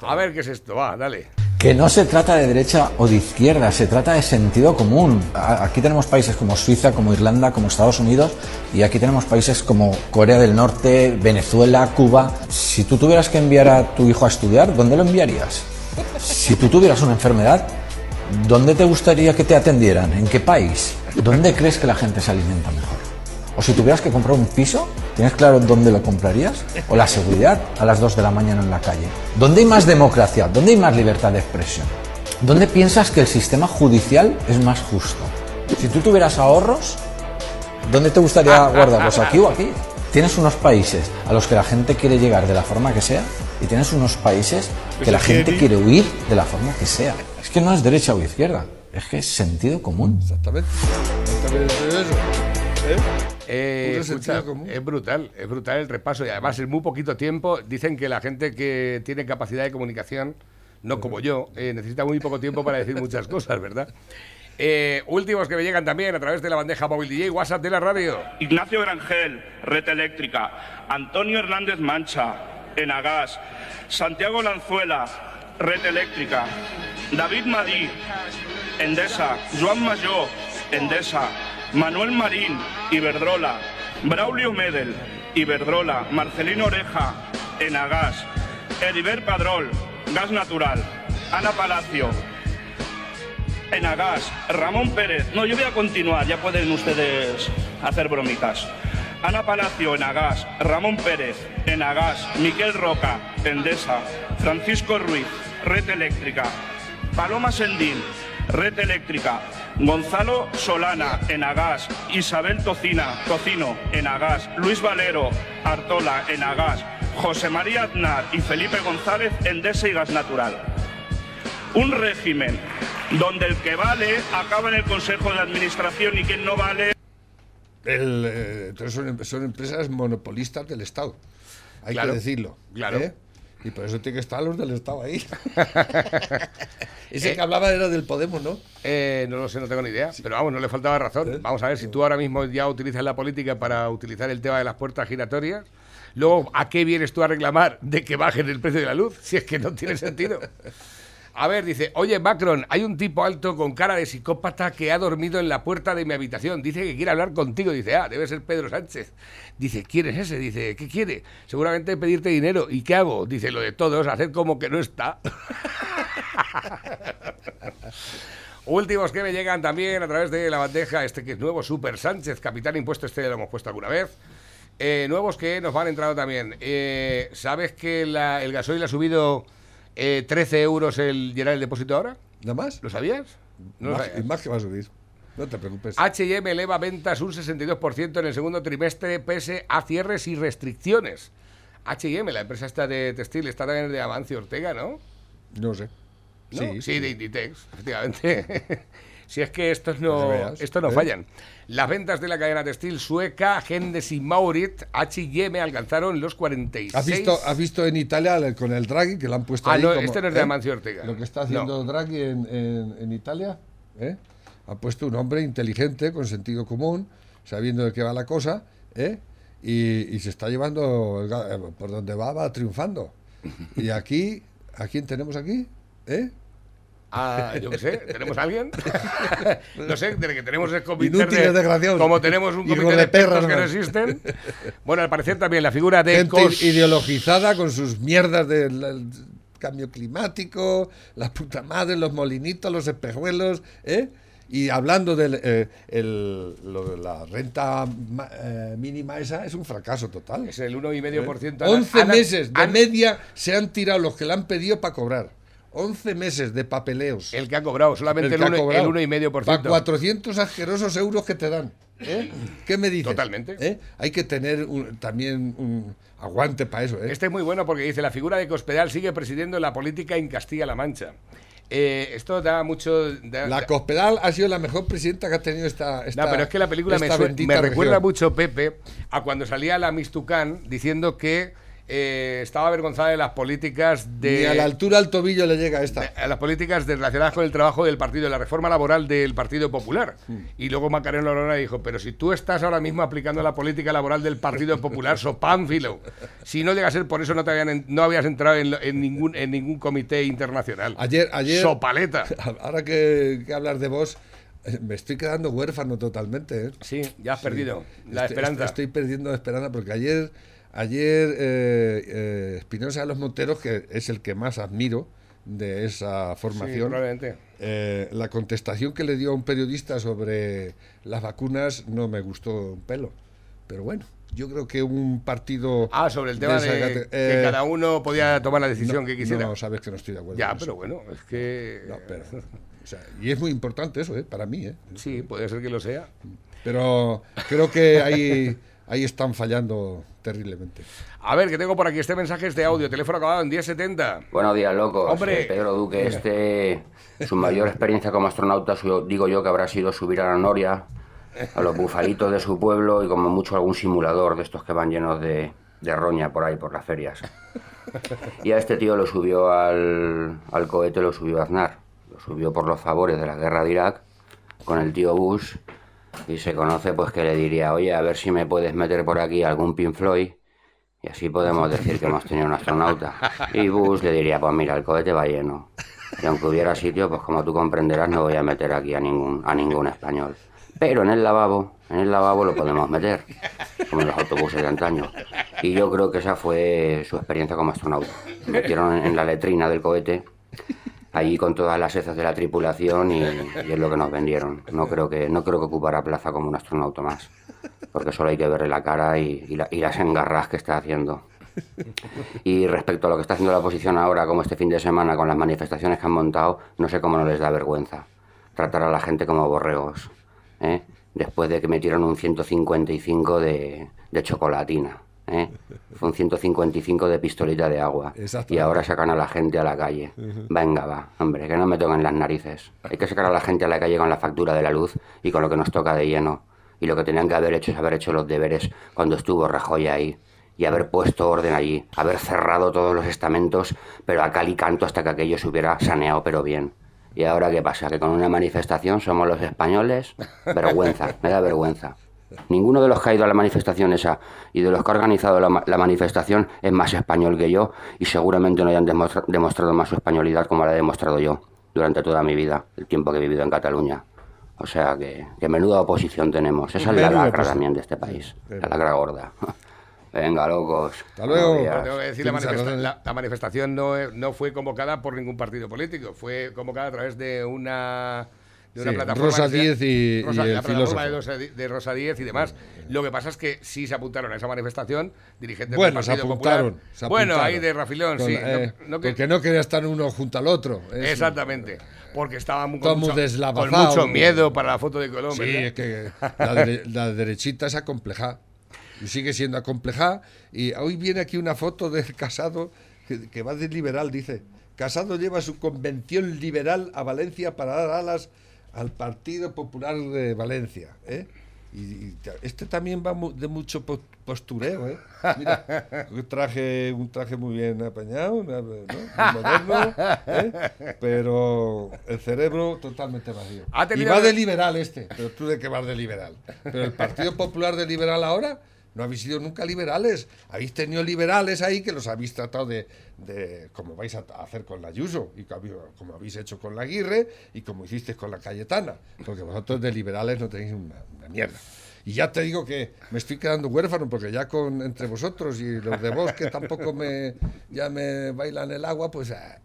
A ver qué es esto, va, dale. Que no se trata de derecha o de izquierda, se trata de sentido común. Aquí tenemos países como Suiza, como Irlanda, como Estados Unidos y aquí tenemos países como Corea del Norte, Venezuela, Cuba. Si tú tuvieras que enviar a tu hijo a estudiar, ¿dónde lo enviarías? Si tú tuvieras una enfermedad, ¿dónde te gustaría que te atendieran? ¿En qué país? ¿Dónde crees que la gente se alimenta mejor? O si tuvieras que comprar un piso, ¿tienes claro dónde lo comprarías? ¿O la seguridad a las 2 de la mañana en la calle? ¿Dónde hay más democracia? ¿Dónde hay más libertad de expresión? ¿Dónde piensas que el sistema judicial es más justo? Si tú tuvieras ahorros, ¿dónde te gustaría guardarlos? ¿Aquí o aquí? Tienes unos países a los que la gente quiere llegar de la forma que sea y tienes unos países que la gente quiere huir de la forma que sea. Es que no es derecha o izquierda, es que es sentido común. Exactamente. Exactamente eso. ¿Eh? Eh, escucha, es brutal, es brutal el repaso y además en muy poquito tiempo dicen que la gente que tiene capacidad de comunicación, no como yo, eh, necesita muy poco tiempo para decir muchas cosas, ¿verdad? Eh, últimos que me llegan también a través de la bandeja móvil DJ WhatsApp de la radio. Ignacio Grangel, Red Eléctrica. Antonio Hernández Mancha, Enagas. Santiago Lanzuela, Red Eléctrica. David Madí, Endesa. Joan Mayó, Endesa. Manuel Marín, Iberdrola. Braulio Medel, Iberdrola. Marcelino Oreja, Enagas. Heriber Padrol, Gas Natural. Ana Palacio, Enagas, Ramón Pérez. No, yo voy a continuar, ya pueden ustedes hacer bromitas. Ana Palacio, Enagas, Ramón Pérez, Enagas, Miquel Roca, Endesa, Francisco Ruiz, Red Eléctrica, Paloma Sendín, Red Eléctrica, Gonzalo Solana, Enagas, Isabel Tocina, Tocino, Enagas, Luis Valero, Artola, Enagas, José María Aznar y Felipe González, Endesa y Gas Natural. Un régimen donde el que vale acaba en el Consejo de Administración y quien no vale El, eh, entonces son, em- son empresas monopolistas del Estado. Hay Claro, que decirlo. claro. ¿eh? Y por eso tiene que estar los del Estado ahí. [laughs] Ese que hablaba era del Podemos, ¿no? Eh, no lo sé, no tengo ni idea, pero vamos, no le faltaba razón. Vamos a ver si tú ahora mismo ya utilizas la política para utilizar el tema de las puertas giratorias. Luego, ¿a qué vienes tú a reclamar de que bajen el precio de la luz? Si es que no tiene sentido. [laughs] A ver, dice, oye Macron, hay un tipo alto con cara de psicópata que ha dormido en la puerta de mi habitación. Dice que quiere hablar contigo. Dice, ah, debe ser Pedro Sánchez. Dice, ¿quién es ese? Dice, ¿qué quiere? Seguramente pedirte dinero. ¿Y qué hago? Dice, lo de todos, hacer como que no está. [laughs] Últimos que me llegan también a través de la bandeja, este que es nuevo, Super Sánchez, capitán impuesto, este lo hemos puesto alguna vez. Eh, nuevos que nos van entrando también. Eh, ¿Sabes que la- el gasoil ha subido eh, 13 euros el llenar el depósito ahora? ¿Nada más? ¿Lo sabías? No lo más, sabías. y más que va a subir. No te preocupes. H&M eleva ventas un 62% en el segundo trimestre pese a cierres y restricciones. H&M, la empresa esta de textil, está también de Amancio Ortega, ¿no? No sé. ¿No? Sí, Sí, de Inditex, efectivamente. [laughs] si es que estos no, Pues veas, estos no ¿eh? fallan. Las ventas de la cadena textil sueca Hennes y Maurit, H&M, alcanzaron los 46. ¿Has visto, ¿Has visto en Italia con el Draghi que lo han puesto Ah, ahí? no, como- este no es de ¿eh? Amancio Ortega. Lo que está haciendo Draghi en, en- en Italia, ¿eh? ha puesto un hombre inteligente, con sentido común, sabiendo de qué va la cosa, ¿eh? y, y se está llevando, el eh, por donde va, va triunfando. [laughs] Y aquí, ¿a quién tenemos aquí? ¿Eh? Ah, yo qué sé, ¿tenemos a alguien? [laughs] no sé, de que tenemos el comité Inútiles, de-. Como tenemos un comité de expertos que no existen. Bueno, al parecer también la figura de Gente Cos- ideologizada con sus mierdas del cambio climático, la puta madre, los molinitos, los espejuelos, ¿eh? Y hablando de la renta ma- eh, mínima esa, es un fracaso total. es el 1,5%. 11 Ana- meses de media se han tirado los que le han pedido para cobrar. 11 meses de papeleos. El que ha cobrado, solamente el, que ha uno- cobrado. el 1,5%. Para 400 asquerosos euros que te dan. ¿eh? ¿Qué me dices? Totalmente. ¿Eh? Hay que tener un- también un aguante para eso. ¿eh? Este es muy bueno porque dice, la figura de Cospedal sigue presidiendo la política en Castilla-La Mancha. Eh, esto da mucho... da- La da- Cospedal ha sido la mejor presidenta que ha tenido esta. esta No, pero es que la película me, me recuerda mucho, Pepe, a cuando salía la Miss Tucán diciendo que eh, estaba avergonzada de las políticas de... Ni a la altura al tobillo le llega esta. a las políticas de- relacionadas con el trabajo del partido, de la reforma laboral del Partido Popular. Y luego Macarena Olona dijo, pero si tú estás ahora mismo aplicando la política laboral del Partido Popular, sopánfilo. Si no llega a ser por eso, no, te habían no habías entrado en, en ningún, en ningún comité internacional. Ayer, ayer. Sopaleta. [laughs] Ahora que, que hablas de vos, eh, me estoy quedando huérfano totalmente. ¿eh? Sí, ya has perdido la Estoy- esperanza. Estoy perdiendo la esperanza porque ayer, ayer eh, eh, Espinosa de los Monteros, que es el que más admiro de esa formación, eh, la contestación que le dio a un periodista sobre las vacunas no me gustó un pelo. Pero bueno, yo creo que un partido... Ah, sobre el tema de que eh, cada uno podía tomar la decisión no, que quisiera. No, sabes que no estoy de acuerdo. ya, con pero eso. bueno, es que... No, pero, o sea, y es muy importante eso, ¿eh? para mí. ¿eh? Sí, puede ser que lo sea. Pero creo que ahí, ahí están fallando terriblemente. A ver, que tengo por aquí este mensaje es de audio, teléfono acabado en 1070. Buenos días, locos. Hombre. Pedro Duque, este, su mayor experiencia como astronauta, su- digo yo que habrá sido subir a la Noria, a los bufalitos de su pueblo y como mucho algún simulador de estos que van llenos de, de roña por ahí, por las ferias. Y a este tío lo subió al, al cohete, lo subió Aznar. Lo subió por los favores de la guerra de Irak con el tío Bush y se conoce pues que le diría, oye, a ver si me puedes meter por aquí algún Pink Floyd y así podemos decir que hemos tenido un astronauta. Y Bush le diría, pues mira, el cohete va lleno. Y aunque hubiera sitio, pues como tú comprenderás, no voy a meter aquí a ningún, a ningún español. Pero en el lavabo, en el lavabo lo podemos meter, como en los autobuses de antaño. Y yo creo que esa fue su experiencia como astronauta. Metieron en la letrina del cohete, allí con todas las heces de la tripulación y, es lo que nos vendieron. No creo que, no creo que ocupará plaza como un astronauta más, porque solo hay que verle la cara y, y la- y las engarras que está haciendo. Y respecto a lo que está haciendo la oposición ahora, como este fin de semana, con las manifestaciones que han montado, no sé cómo no les da vergüenza. Tratar a la gente como borregos. ¿eh? Después de que metieron un 155 de, de chocolatina. ¿Eh? Fue un 155 de pistolita de agua. Y ahora sacan a la gente a la calle. Venga, va, hombre, que no me toquen las narices. Hay que sacar a la gente a la calle con la factura de la luz y con lo que nos toca de lleno. Y lo que tenían que haber hecho es haber hecho los deberes cuando estuvo Rajoy ahí y haber puesto orden allí, haber cerrado todos los estamentos, pero a cal y canto hasta que aquello se hubiera saneado, pero bien. ¿Y ahora qué pasa? ¿Que con una manifestación somos los españoles? Vergüenza, me da vergüenza. Ninguno de los que ha ido a la manifestación esa y de los que ha organizado la, ma- la manifestación es más español que yo y seguramente no hayan demostra- demostrado más su españolidad como la he demostrado yo durante toda mi vida, el tiempo que he vivido en Cataluña. O sea que, que menuda oposición tenemos. Esa es la lacra también de este país. La lacra gorda. [laughs] Venga, locos. Hasta luego. Tengo que decir, la, manifesta- la- la manifestación no, no fue convocada por ningún partido político, fue convocada a través de una, de una Sí, plataforma. Rosa que se- Díez y- y Rosa- el la plataforma de filósofo. Rosa, Di- de Rosa Díez y demás. Lo que pasa es que sí se apuntaron a esa manifestación dirigentes Bueno, del se apuntaron. Popular. se bueno, ahí de Rafilón, Con- sí. eh, no- no que- porque no quería estar uno junto al otro. Es- Exactamente. Porque estaba muy, con, mucho, con mucho miedo para la foto de Colón. Sí, ¿verdad? es que [laughs] la derechita es acomplejada. Y sigue siendo acomplejada. Y hoy viene aquí una foto del casado que, que va de liberal, dice. Casado lleva su convención liberal a Valencia para dar alas al Partido Popular de Valencia. ¿eh? Y, y este también va de mucho po- postureo, ¿eh? Mira, [laughs] un traje, un traje muy bien apañado, ¿no? Muy moderno, ¿eh? pero el cerebro totalmente vacío. Y va de liberal este, pero tú de qué vas de liberal. Pero el Partido Popular de liberal ahora no habéis sido nunca liberales. Habéis tenido liberales ahí que los habéis tratado de, de como vais a hacer con la Ayuso y como, habéis hecho con la Aguirre y como hicisteis con la Cayetana. Porque vosotros de liberales no tenéis una, mierda. Y ya te digo que me estoy quedando huérfano porque ya con entre vosotros y los de vos que tampoco me ya me bailan el agua, pues ah.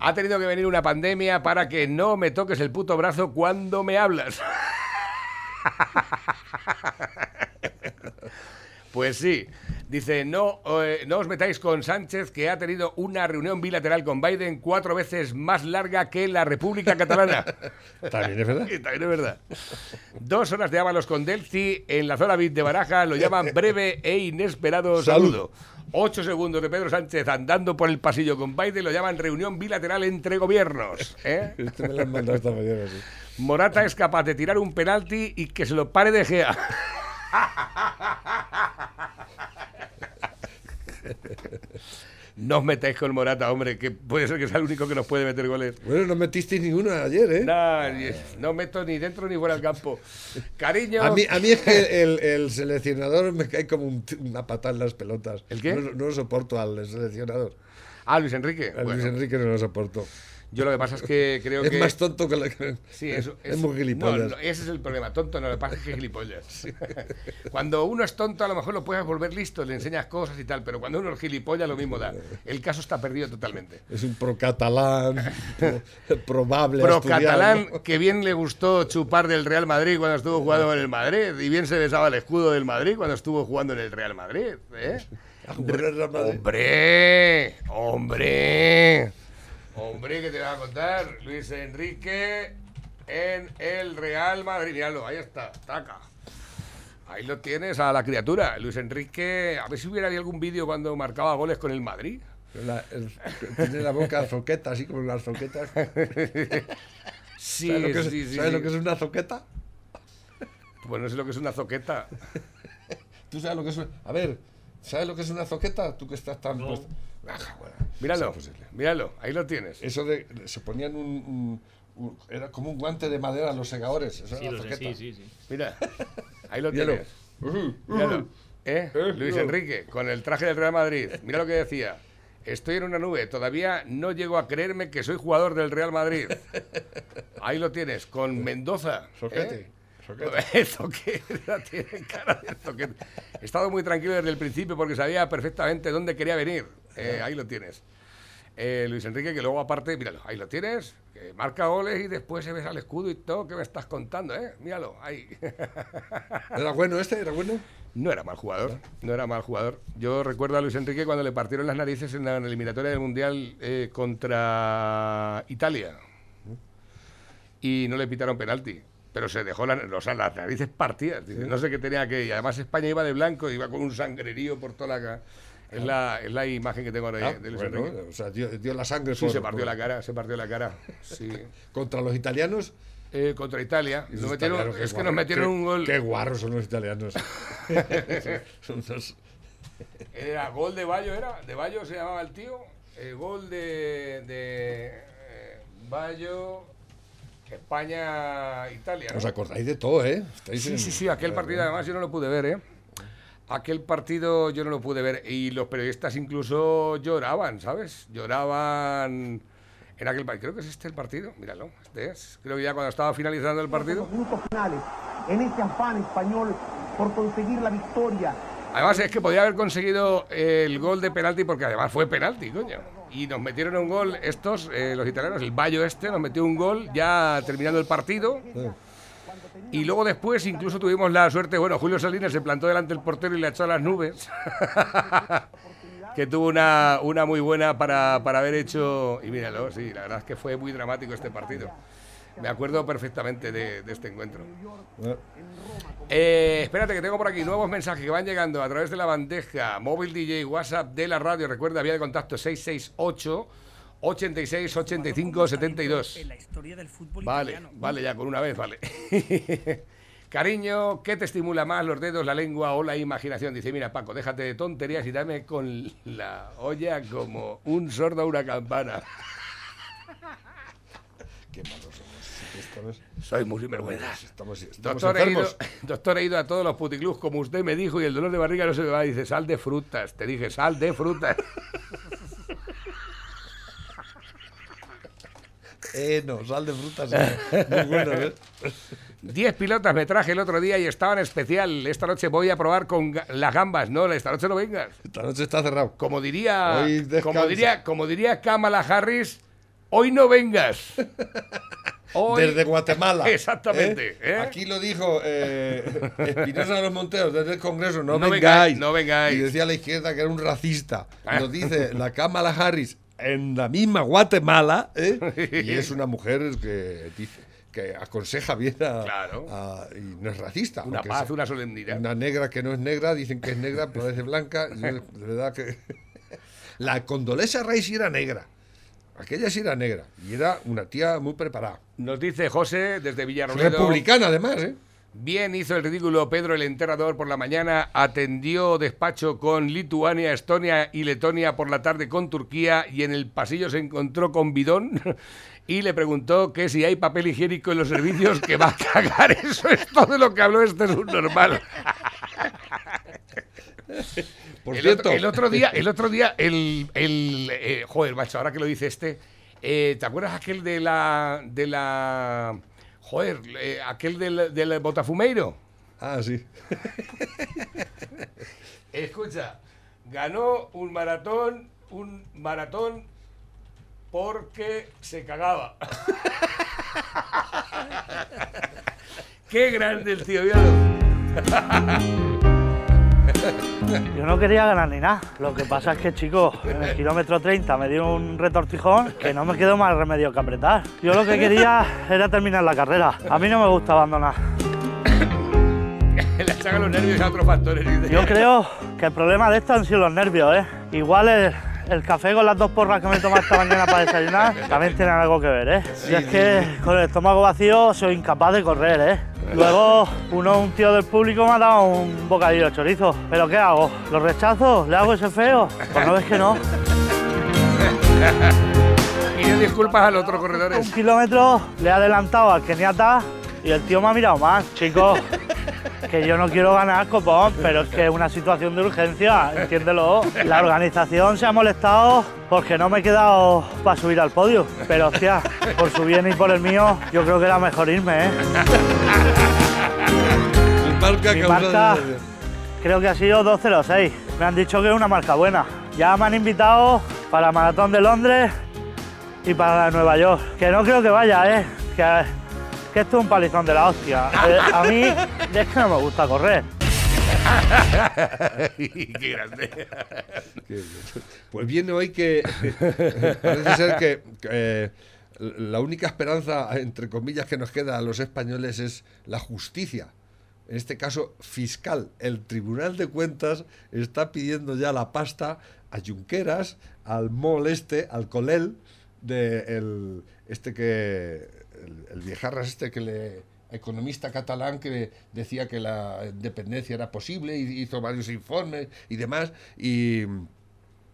Ha tenido que venir una pandemia para que no me toques el puto brazo cuando me hablas. [laughs] Pues sí. Dice, no, eh, no os metáis con Sánchez, que ha tenido una reunión bilateral con Biden cuatro veces más larga que la República Catalana. [laughs] También es verdad. También es verdad. Dos horas de Ábalos con Delci en la zona VIP de Baraja lo llaman breve e inesperado Salud. saludo. Ocho segundos de Pedro Sánchez andando por el pasillo con Biden lo llaman reunión bilateral entre gobiernos. ¿eh? [laughs] Este me lo han mandado esta mañana, sí. Morata es capaz de tirar un penalti y que se lo pare de Gea. [laughs] No os metáis con Morata, hombre, que puede ser que sea el único que nos puede meter goles. Bueno, no metisteis ninguno ayer, ¿eh? Nah, no meto ni dentro ni fuera del campo. Cariño. A mí, a mí es que el, el seleccionador me cae como un una patada en las pelotas. ¿El qué? No, no lo soporto al seleccionador. Ah, Luis Enrique. A Bueno, Luis Enrique no lo soporto. Yo lo que pasa es que creo Es que. más tonto que la que... Sí, eso, es muy gilipollas. No, ese es el problema. Tonto no, lo que pasa es que es gilipollas. [laughs] Cuando uno es tonto, a lo mejor lo puedes volver listo, le enseñas cosas y tal, pero cuando uno es gilipollas, lo mismo da. El caso está perdido totalmente. Es un pro-catalán, pro- [laughs] probable Pro asturiano. catalán, que bien le gustó chupar del Real Madrid cuando estuvo jugando en el Madrid, y bien se besaba el escudo del Madrid cuando estuvo jugando en el Real Madrid. ¿eh? [laughs] jugar en el Real Madrid. ¡Hombre! ¡Hombre! Hombre, ¿qué te va a contar? Luis Enrique en el Real Madrid. Míralo, ahí está, taca. Ahí lo tienes a la criatura. Luis Enrique, a ver si hubiera habido algún vídeo cuando marcaba goles con el Madrid. La- el- tiene la boca zoqueta, así como las zoquetas. [laughs] Sí, ¿Sabes, lo que es, sí, sí. ¿sabes sí. lo que es una zoqueta? Pues no sé lo que es una zoqueta. [laughs] ¿Tú sabes lo que es una... A ver, ¿sabes lo que es una zoqueta? Tú que estás tan... puesto- Ah, bueno, Míralo, míralo, ahí lo tienes. Eso de... Se ponían un... un- un- era como un guante de madera los segadores. Eso Sí, era lo la sé, zoqueta. sí, sí, sí. Mira, ahí lo Míralo. tienes. Míralo. ¿Eh? Luis Enrique, con el traje del Real Madrid. Mira lo que decía. Estoy en una nube. Todavía no llego a creerme que soy jugador del Real Madrid. Ahí lo tienes, con Mendoza. ¿eh? Zoquete. [laughs] He estado muy tranquilo desde el principio porque sabía perfectamente dónde quería venir. Eh, ahí lo tienes. Eh, Luis Enrique, que luego aparte, míralo, ahí lo tienes, que marca goles y después se ves al escudo y todo. ¿Qué me estás contando, eh? Míralo, ahí. [laughs] ¿Era bueno este? ¿Era bueno? No era mal jugador, no era mal jugador. Yo recuerdo a Luis Enrique cuando le partieron las narices en la eliminatoria del Mundial eh, contra Italia. Y no le pitaron penalti. Pero se dejó la- o sea, las narices partidas. Dice, No sé qué tenía que... Y además España iba de blanco, iba con un sangrerío por toda la... Es la, es la imagen que tengo de, Ah, de Luis bueno, Enrique. o sea, dio, dio la sangre Sí, por- se partió por- la cara, se partió la cara. Sí. [laughs] contra los italianos. Eh, contra Italia. Nos metieron- italianos, es que nos metieron qué- un gol. Qué guarros son los italianos. [laughs] Son unos- Era gol de Bayo, ¿era? ¿De Bayo se llamaba el tío? El gol de, de eh, Bayo, España-Italia, ¿no? ¿Os acordáis de todo, eh? Estáis Sí, en- sí, sí, aquel partido además yo no lo pude ver, ¿eh? Aquel partido yo no lo pude ver y los periodistas incluso lloraban, ¿sabes? Lloraban en aquel partido. Creo que es este el partido, míralo, este es. Creo que ya cuando estaba finalizando el partido. minutos finales, en ese afán español por conseguir la victoria. Además es que podía haber conseguido el gol de penalti porque además fue penalti, coño. Y nos metieron un gol estos, eh, los italianos, el Bayo este, nos metió un gol ya terminando el partido. Y luego después incluso tuvimos la suerte, bueno, Julio Salinas se plantó delante del portero y le echó a las nubes. [laughs] que tuvo una, una muy buena para, para haber hecho... Y míralo, sí, la verdad es que fue muy dramático este partido. Me acuerdo perfectamente de, este encuentro. Eh, espérate que tengo por aquí nuevos mensajes que van llegando a través de la bandeja móvil DJ WhatsApp de la radio. Recuerda, vía de contacto 668 86 85 72. En la historia del fútbol Vale, italiano. vale, ya con una vez, vale. [laughs] Cariño, ¿qué te estimula más los dedos, la lengua o la imaginación? Dice, mira Paco, déjate de tonterías y dame con la olla como un sordo a una campana. [laughs] Qué malos somos. Estamos, Soy muy sinvergüenza. estamos, estamos Doctor he, ido, doctor, he ido a todos los puticlubs como usted me dijo y el dolor de barriga no se me va. Dice, sal de frutas. Te dije, sal de frutas. [laughs] Eh, no, sal de frutas. eh. Muy bueno, ¿eh? [laughs] Diez pilotas me traje el otro día y estaban especial. Esta noche voy a probar con las gambas. No, esta noche no vengas. Esta noche está cerrado. Como diría, como diría, como diría Kamala Harris, hoy no vengas. [laughs] Hoy- Desde Guatemala. [laughs] Exactamente. ¿eh? Aquí lo dijo eh, Espinosa de los Monteros desde el Congreso. No, No vengáis. vengáis, no vengáis. Y decía a la izquierda que era un racista. Ah. Lo dice la Kamala Harris en la misma Guatemala. ¿eh? [laughs] Y es una mujer que dice que aconseja bien a, Claro. a- y no es racista. Una paz, es una solemnidad. Una negra que no es negra, dicen que es negra, pero parece blanca. Yo, de verdad que. [laughs] La Condolesa Rice sí era negra. Aquella sí era negra. Y era una tía muy preparada. Nos dice José desde Villarroledo. Republicana, además, ¿eh? Bien hizo el ridículo Pedro el enterrador por la mañana, atendió despacho con Lituania, Estonia y Letonia por la tarde con Turquía y en el pasillo se encontró con Bidón [laughs] y le preguntó que si hay papel higiénico en los servicios que va a cagar. [laughs] Eso es todo lo que habló este subnormal. Por el, cierto, otro, el otro día, el otro día, el, el eh, joder, macho, ahora que lo dice este, eh, ¿te acuerdas aquel de la, de la, joder, eh, aquel del, del Botafumeiro? Ah, sí. Escucha, ganó un maratón, un maratón porque se cagaba. [laughs] Qué grande el tío, míralo. [laughs] [laughs] Yo no quería ganar ni nada. Lo que pasa es que, chicos, en el kilómetro 30 me dio un retortijón que no me quedó más remedio que apretar. Yo lo que quería era terminar la carrera. A mí no me gusta abandonar. [laughs] Le sacan los nervios a otros factores. Yo creo que el problema de esto han sido los nervios, ¿eh? Igual el, el café con las dos porras que me he tomado esta mañana para desayunar [laughs] también tienen algo que ver, ¿eh? Y es que con el estómago vacío soy incapaz de correr, ¿eh? Luego, uno, un tío del público me ha dado un bocadillo de chorizo. ¿Pero qué hago? ¿Lo rechazo? ¿Le hago ese feo? Pues no ves que no. [laughs] Pidió disculpas a los otros Un kilómetro le he adelantado al keniata y el tío me ha mirado más. Chicos, que yo no quiero ganar, copón, pero es que es una situación de urgencia, entiéndelo. La organización se ha molestado porque no me he quedado para subir al podio. Pero, hostia, por su bien y por el mío, yo creo que era mejor irme, ¿eh? Marca Mi marca creo que ha sido 2.06. Me han dicho que es una marca buena. Ya me han invitado para la Maratón de Londres y para la de Nueva York. Que no creo que vaya, ¿eh? Que, que esto es un palizón de la hostia. Eh, a mí es que no me gusta correr. [laughs] Qué grande. Que- Pues viene hoy que parece ser que, que, eh, la única esperanza, entre comillas, que nos queda a los españoles es la justicia. En este caso, fiscal. El Tribunal de Cuentas está pidiendo ya la pasta a Junqueras, al MOL este, al Colel, de el, este que. El, el viejarras este que le economista catalán que decía que la independencia era posible y hizo varios informes y demás y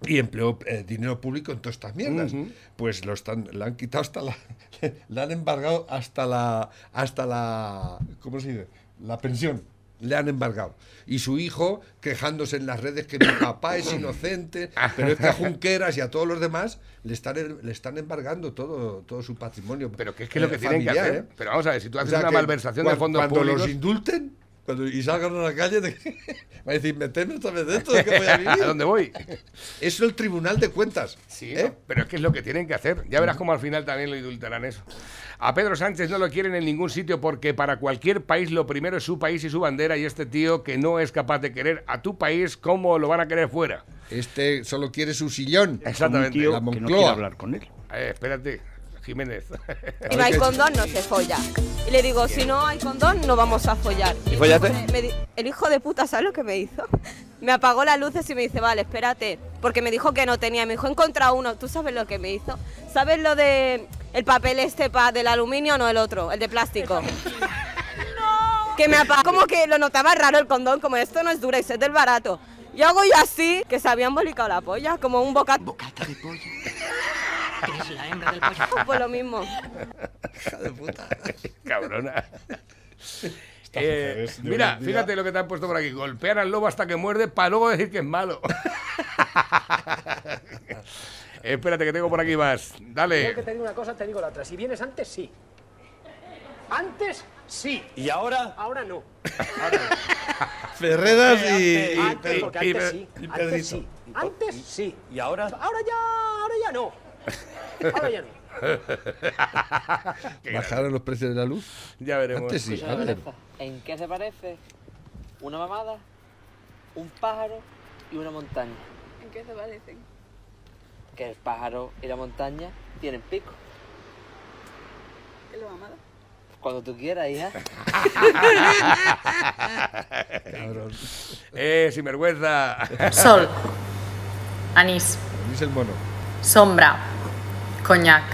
y empleó eh, dinero público en todas estas mierdas. Pues lo están, le han quitado hasta la, [laughs] le han embargado hasta la, hasta la, ¿cómo se dice? La pensión. Le han embargado. Y su hijo quejándose en las redes que mi papá es inocente, pero es que a Junqueras y a todos los demás le están, le están embargando todo, todo su patrimonio. Pero que es que lo eh, que tienen que familiar, hacer. ¿eh? Pero vamos a ver, si tú O haces sea una malversación de fondos cuando públicos. los indulten cuando, y salgan a la calle, de- [laughs] va a decir, meteme otra vez dentro, ¿de qué voy a [laughs] vivir? ¿A dónde voy? Eso el Tribunal de Cuentas. Sí, ¿eh? ¿no? pero es que es lo que tienen que hacer. Ya verás cómo al final también lo indultarán eso. A Pedro Sánchez no lo quieren en ningún sitio porque para cualquier país lo primero es su país y su bandera y este tío que no es capaz de querer a tu país, ¿cómo lo van a querer fuera? Este solo quiere su sillón. Exactamente. La que no hablar con él. Eh, espérate, Jiménez. Si no hay condón, no se folla. Y le digo, si no hay condón, no vamos a follar. ¿Y follaste? Me- me di- el hijo de puta, ¿sabes lo que me hizo? [laughs] Me apagó las luces y me dice, vale, espérate. Porque me dijo que no tenía. Me dijo, he encontrado uno. ¿Tú sabes lo que me hizo? ¿Sabes lo de el papel este pa, del aluminio? No, el otro, el de plástico. [laughs] Que me apagó, como que lo notaba raro el condón, como esto no es dura y es del barato. Y hago yo así, que se había embolicado la polla, como un bocata. Bocata de pollo. [laughs] Eres la hembra del pollo. Pues lo mismo. Hija de puta. [laughs] Cabrona. Eh, es mira, fíjate lo que te han puesto por aquí. Golpean al lobo hasta que muerde para luego decir que es malo. [laughs] Espérate, que tengo por aquí más. Dale. te digo una cosa, te digo la otra. Si vienes antes, sí. Antes, sí. ¿Y ahora? Ahora no. [laughs] Ferreras y, Antes, y- porque y- antes y- sí. y Antes sí. Antes sí. ¿Y ahora? Ahora ya, ahora ya no. [laughs] Ahora ya no. [laughs] Qué bajaron los precios de la luz. Ya veremos. Antes sí, a ver. ¿En qué se parece? Una mamada, un pájaro y una montaña. ¿En qué se parecen? Que el pájaro y la montaña tienen pico. ¿Qué lo mamada? Cuando tú quieras, hija. [laughs] Cabrón. Eh, sinvergüenza. Sol, anís, Dice el mono. sombra, coñac,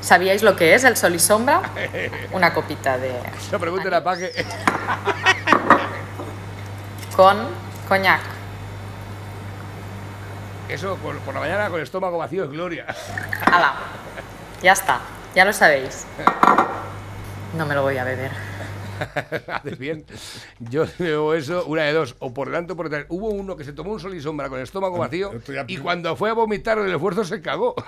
¿Sabíais lo que es el sol y sombra? [laughs] Una copita de... Eso pregúntale a Paque. [laughs] con coñac. Eso por, por la mañana con el estómago vacío es gloria. ¡Hala! Ya está, ya lo sabéis. No me lo voy a beber. [laughs] Haces bien. Yo veo eso, una de dos, o por delante o por detrás. Hubo uno que se tomó un sol y sombra con el estómago vacío y cuando fue a vomitar el esfuerzo se cagó. [laughs]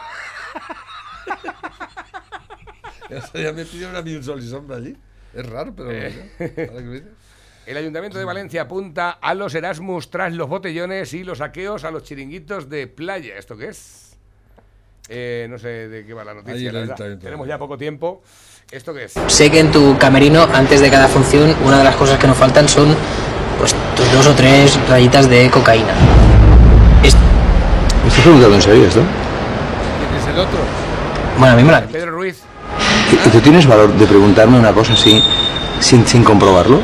Ya me pidieron a mí un sol y sombra allí. Es raro, pero. Eh. [laughs] El Ayuntamiento de Valencia apunta a los Erasmus tras los botellones y los saqueos a los chiringuitos de playa. ¿Esto qué es? Eh, no sé de qué va la noticia. la. Tenemos ya poco tiempo. ¿Esto qué es? Sé que en tu camerino, antes de cada función, una de las cosas que nos faltan son pues tus dos o tres rayitas de cocaína. ¿Me estás preguntando en serio esto? ¿Quién es el otro? Bueno, a mí me la... Pedro Ruiz. ¿Y tú tienes valor de preguntarme una cosa así sin, sin comprobarlo?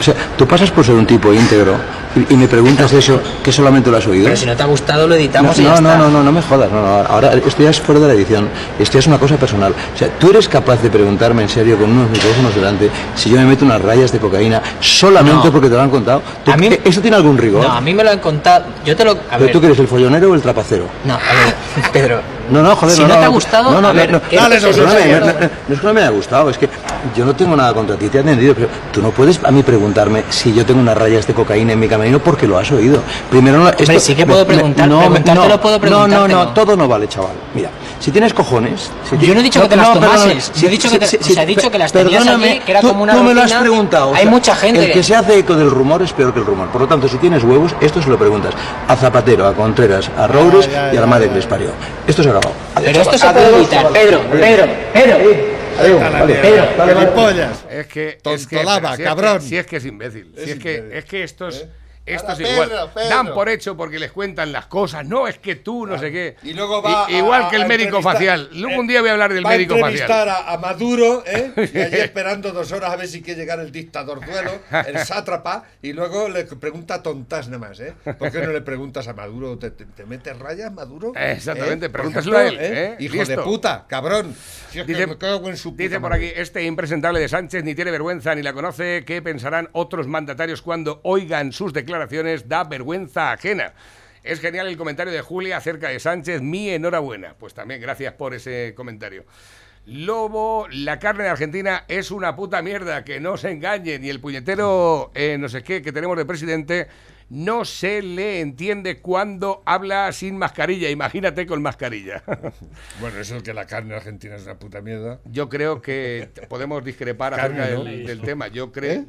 O sea, tú pasas por ser un tipo íntegro y, y me preguntas eso que solamente lo has oído. Pero si no te ha gustado, lo No, editamos y no, ya no, está. no, no, no me jodas. No, no, ahora esto ya es fuera de la edición. Esto ya es una cosa personal. O sea, tú eres capaz de preguntarme en serio con unos micrófonos delante si yo me meto unas rayas de cocaína solamente No. porque te lo han contado. ¿Tú- A mí- ¿Eso tiene algún rigor? No, a mí me lo han contado. Yo te lo. A ¿Pero ver. tú que eres el follonero o el trapacero? No, a ver, [laughs] Pedro. No, no, joder, Si no, no no, te ha no, gustado, no, no, a no, ver, no, ¿qué dale, es no, eso? no, no, no, no, no es que no me haya gustado, es que yo no tengo nada contra ti, te he entendido, pero tú no puedes a mí preguntarme si yo tengo unas rayas de cocaína en mi camerino porque lo has oído. Primero no, Hombre, sí que puedo preguntar, preguntártelo puedo No, no, no, todo no vale, chaval. Mira, si tienes cojones, si Yo no he dicho que te las tomases, yo he dicho que te- he dicho que las tenías allí, que era tú- como una Tú me lo has preguntado. Hay mucha gente El que- se hace eco del rumor es peor que el rumor. Por lo tanto, si tienes huevos, esto se lo preguntas a Zapatero, a Contreras, a Roures y a la madre que les parió. Esto se Adiós, Pero esto se puede evitar. Pedro, Pedro, Pedro. Adiós, vale. Pedro, vale. Es que. es que cabrón. que- si es que es imbécil. Si Es es, que, imbécil. es ¿Eh? Ahora, igual Pedro, dan por hecho porque les cuentan las cosas. No, es que tú no sé qué. Y luego va I- igual a- que el médico facial. Luego un día voy a hablar del Va a médico entrevistar facial. a, a Maduro, ¿eh? [laughs] Y allí esperando dos horas a ver si quiere llegar el dictador duelo, el sátrapa, y luego le pregunta tontas nada más, ¿eh? ¿Por qué no le preguntas a Maduro? ¿Te, te, te metes rayas, Maduro? Exactamente, ¿Eh? Pregúntaselo a él, ejemplo, ¿eh? Hijo Listo. de puta, cabrón. Si es que Dice- me cago en su puta Dice por aquí, este impresentable de Sánchez ni tiene vergüenza ni la conoce. ¿Qué pensarán otros mandatarios cuando oigan sus declaraciones? Da vergüenza ajena. Es genial el comentario de Julia acerca de Sánchez. Mi enhorabuena. Pues también gracias por ese comentario. Lobo, la carne de Argentina es una puta mierda, que no se engañen. Y el puñetero, eh, no sé qué, que tenemos de presidente, no se le entiende cuando habla sin mascarilla. Imagínate con mascarilla. [laughs] Bueno, eso es que la carne argentina es una puta mierda. Yo creo que podemos discrepar acerca ¿no? del, del tema. Yo creo.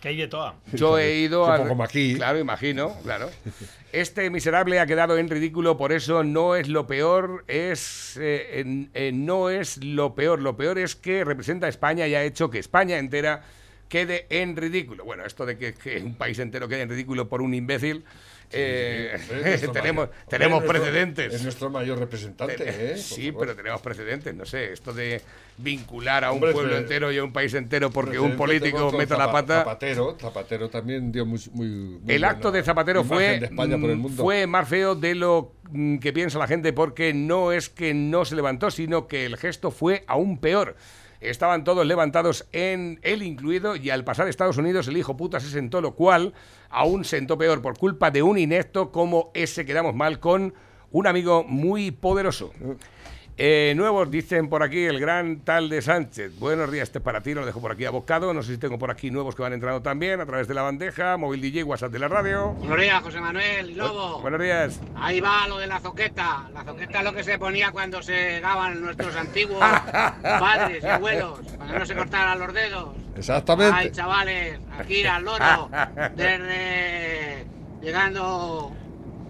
Que hay de toda. Yo he ido Un a. poco como aquí. Claro, imagino, claro. Este miserable ha quedado en ridículo, por eso no es lo peor, es. eh, en- eh, no es lo peor. Lo peor es que representa a España y ha hecho que España entera quede en ridículo. Bueno, esto de que, que un país entero quede en ridículo por un imbécil. Eh, tenemos [laughs] mayor- tenemos es nuestro- precedentes. Es nuestro mayor representante, ¿eh? Sí, pero tenemos precedentes, no sé, esto de vincular a un Hombre, pueblo entero y a un país entero porque un político meta la pata. Zapatero, Zapatero también dio muy, muy, muy El acto de Zapatero fue, de mm, fue más feo de lo mm, que piensa la gente porque no es que no se levantó, sino que el gesto fue aún peor. Estaban todos levantados en él incluido y al pasar a Estados Unidos el hijo puta se sentó, lo cual aún sentó peor por culpa de un inepto como ese quedamos mal con un amigo muy poderoso. Eh, nuevos, dicen por aquí el gran tal de Sánchez. Buenos días, este es para ti, lo dejo por aquí abocado. No sé si tengo por aquí nuevos que van entrando también a través de la bandeja, móvil DJ, WhatsApp de la radio. Buenos días, José Manuel y Lobo. Buenos días. Ahí va lo de la zoqueta. La zoqueta es lo que se ponía cuando se daban nuestros antiguos [laughs] padres y abuelos, cuando no se cortaran los dedos. Exactamente. Ay, chavales, aquí al loro, [laughs] desde llegando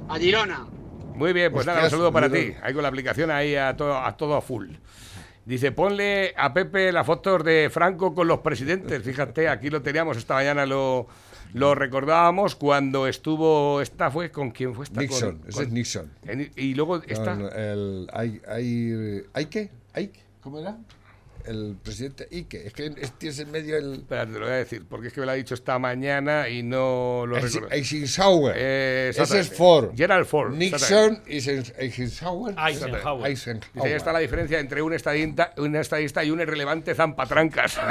a Girona. Muy bien, pues nada, un Hostias, saludo para ti. Ahí con la aplicación ahí a todo, a todo a full. Dice, ponle a Pepe las fotos de Franco con los presidentes. Fíjate, aquí lo teníamos esta mañana, lo, lo recordábamos cuando estuvo, esta fue, ¿con quién fue esta? Nixon, Con- ese con- es Nixon. en- y luego esta, No, el, el- hay, hay, ¿hay qué? ¿Hay? ¿Cómo era? El presidente Ike. Es que tienes en medio el. Espera, te lo voy a decir, porque es que me lo ha dicho esta mañana y no lo recuerdo. Eisenhower. Eh, Ese es. Ford. Gerald Ford. Nixon y Eisen- Eisenhower. Eisenhower. Eisenhower. Dice, ahí está la diferencia entre un estadista, un estadista y un irrelevante zampatrancas. [laughs]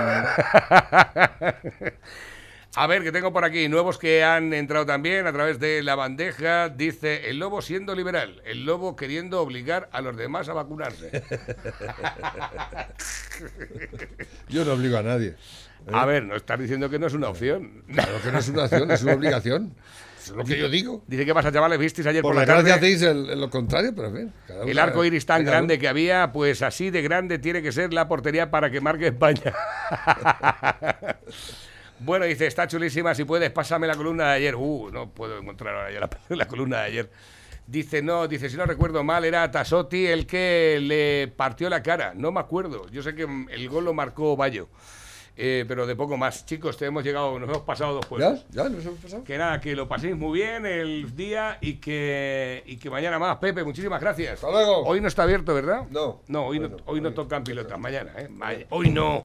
A ver, que tengo por aquí nuevos que han entrado también a través de la bandeja. Dice, el lobo siendo liberal, el lobo queriendo obligar a los demás a vacunarse. [laughs] Yo no obligo a nadie. ¿eh? A ver, no estás diciendo que no es una opción. Claro que no es una opción, es una obligación. Es lo que yo digo. Dice, ¿qué pasa, chavales? ¿Visteis ayer por, Por la desgracia tarde? hacéis el- el- lo contrario, pero en fin. cada El arco iris tan grande uno. que había, pues así de grande tiene que ser la portería para que marque España. [laughs] bueno, dice, está chulísima, si puedes, pásame la columna de ayer. Uh, no puedo encontrar ahora la, [laughs] la columna de ayer. Dice, no, dice, si no recuerdo mal, era Tasotti el que le partió la cara. No me acuerdo. Yo sé que el gol lo marcó Bayo. Eh, pero de poco más. Chicos, te hemos llegado, nos hemos pasado dos juegos. ¿Ya? ¿Ya nos hemos pasado? Que nada, que lo paséis muy bien el día y que, y que mañana más. Pepe, muchísimas gracias. Hasta luego. Hoy no está abierto, ¿verdad? No. No, hoy no, hoy no tocan pilotas. Mañana, ¿eh? Hoy no.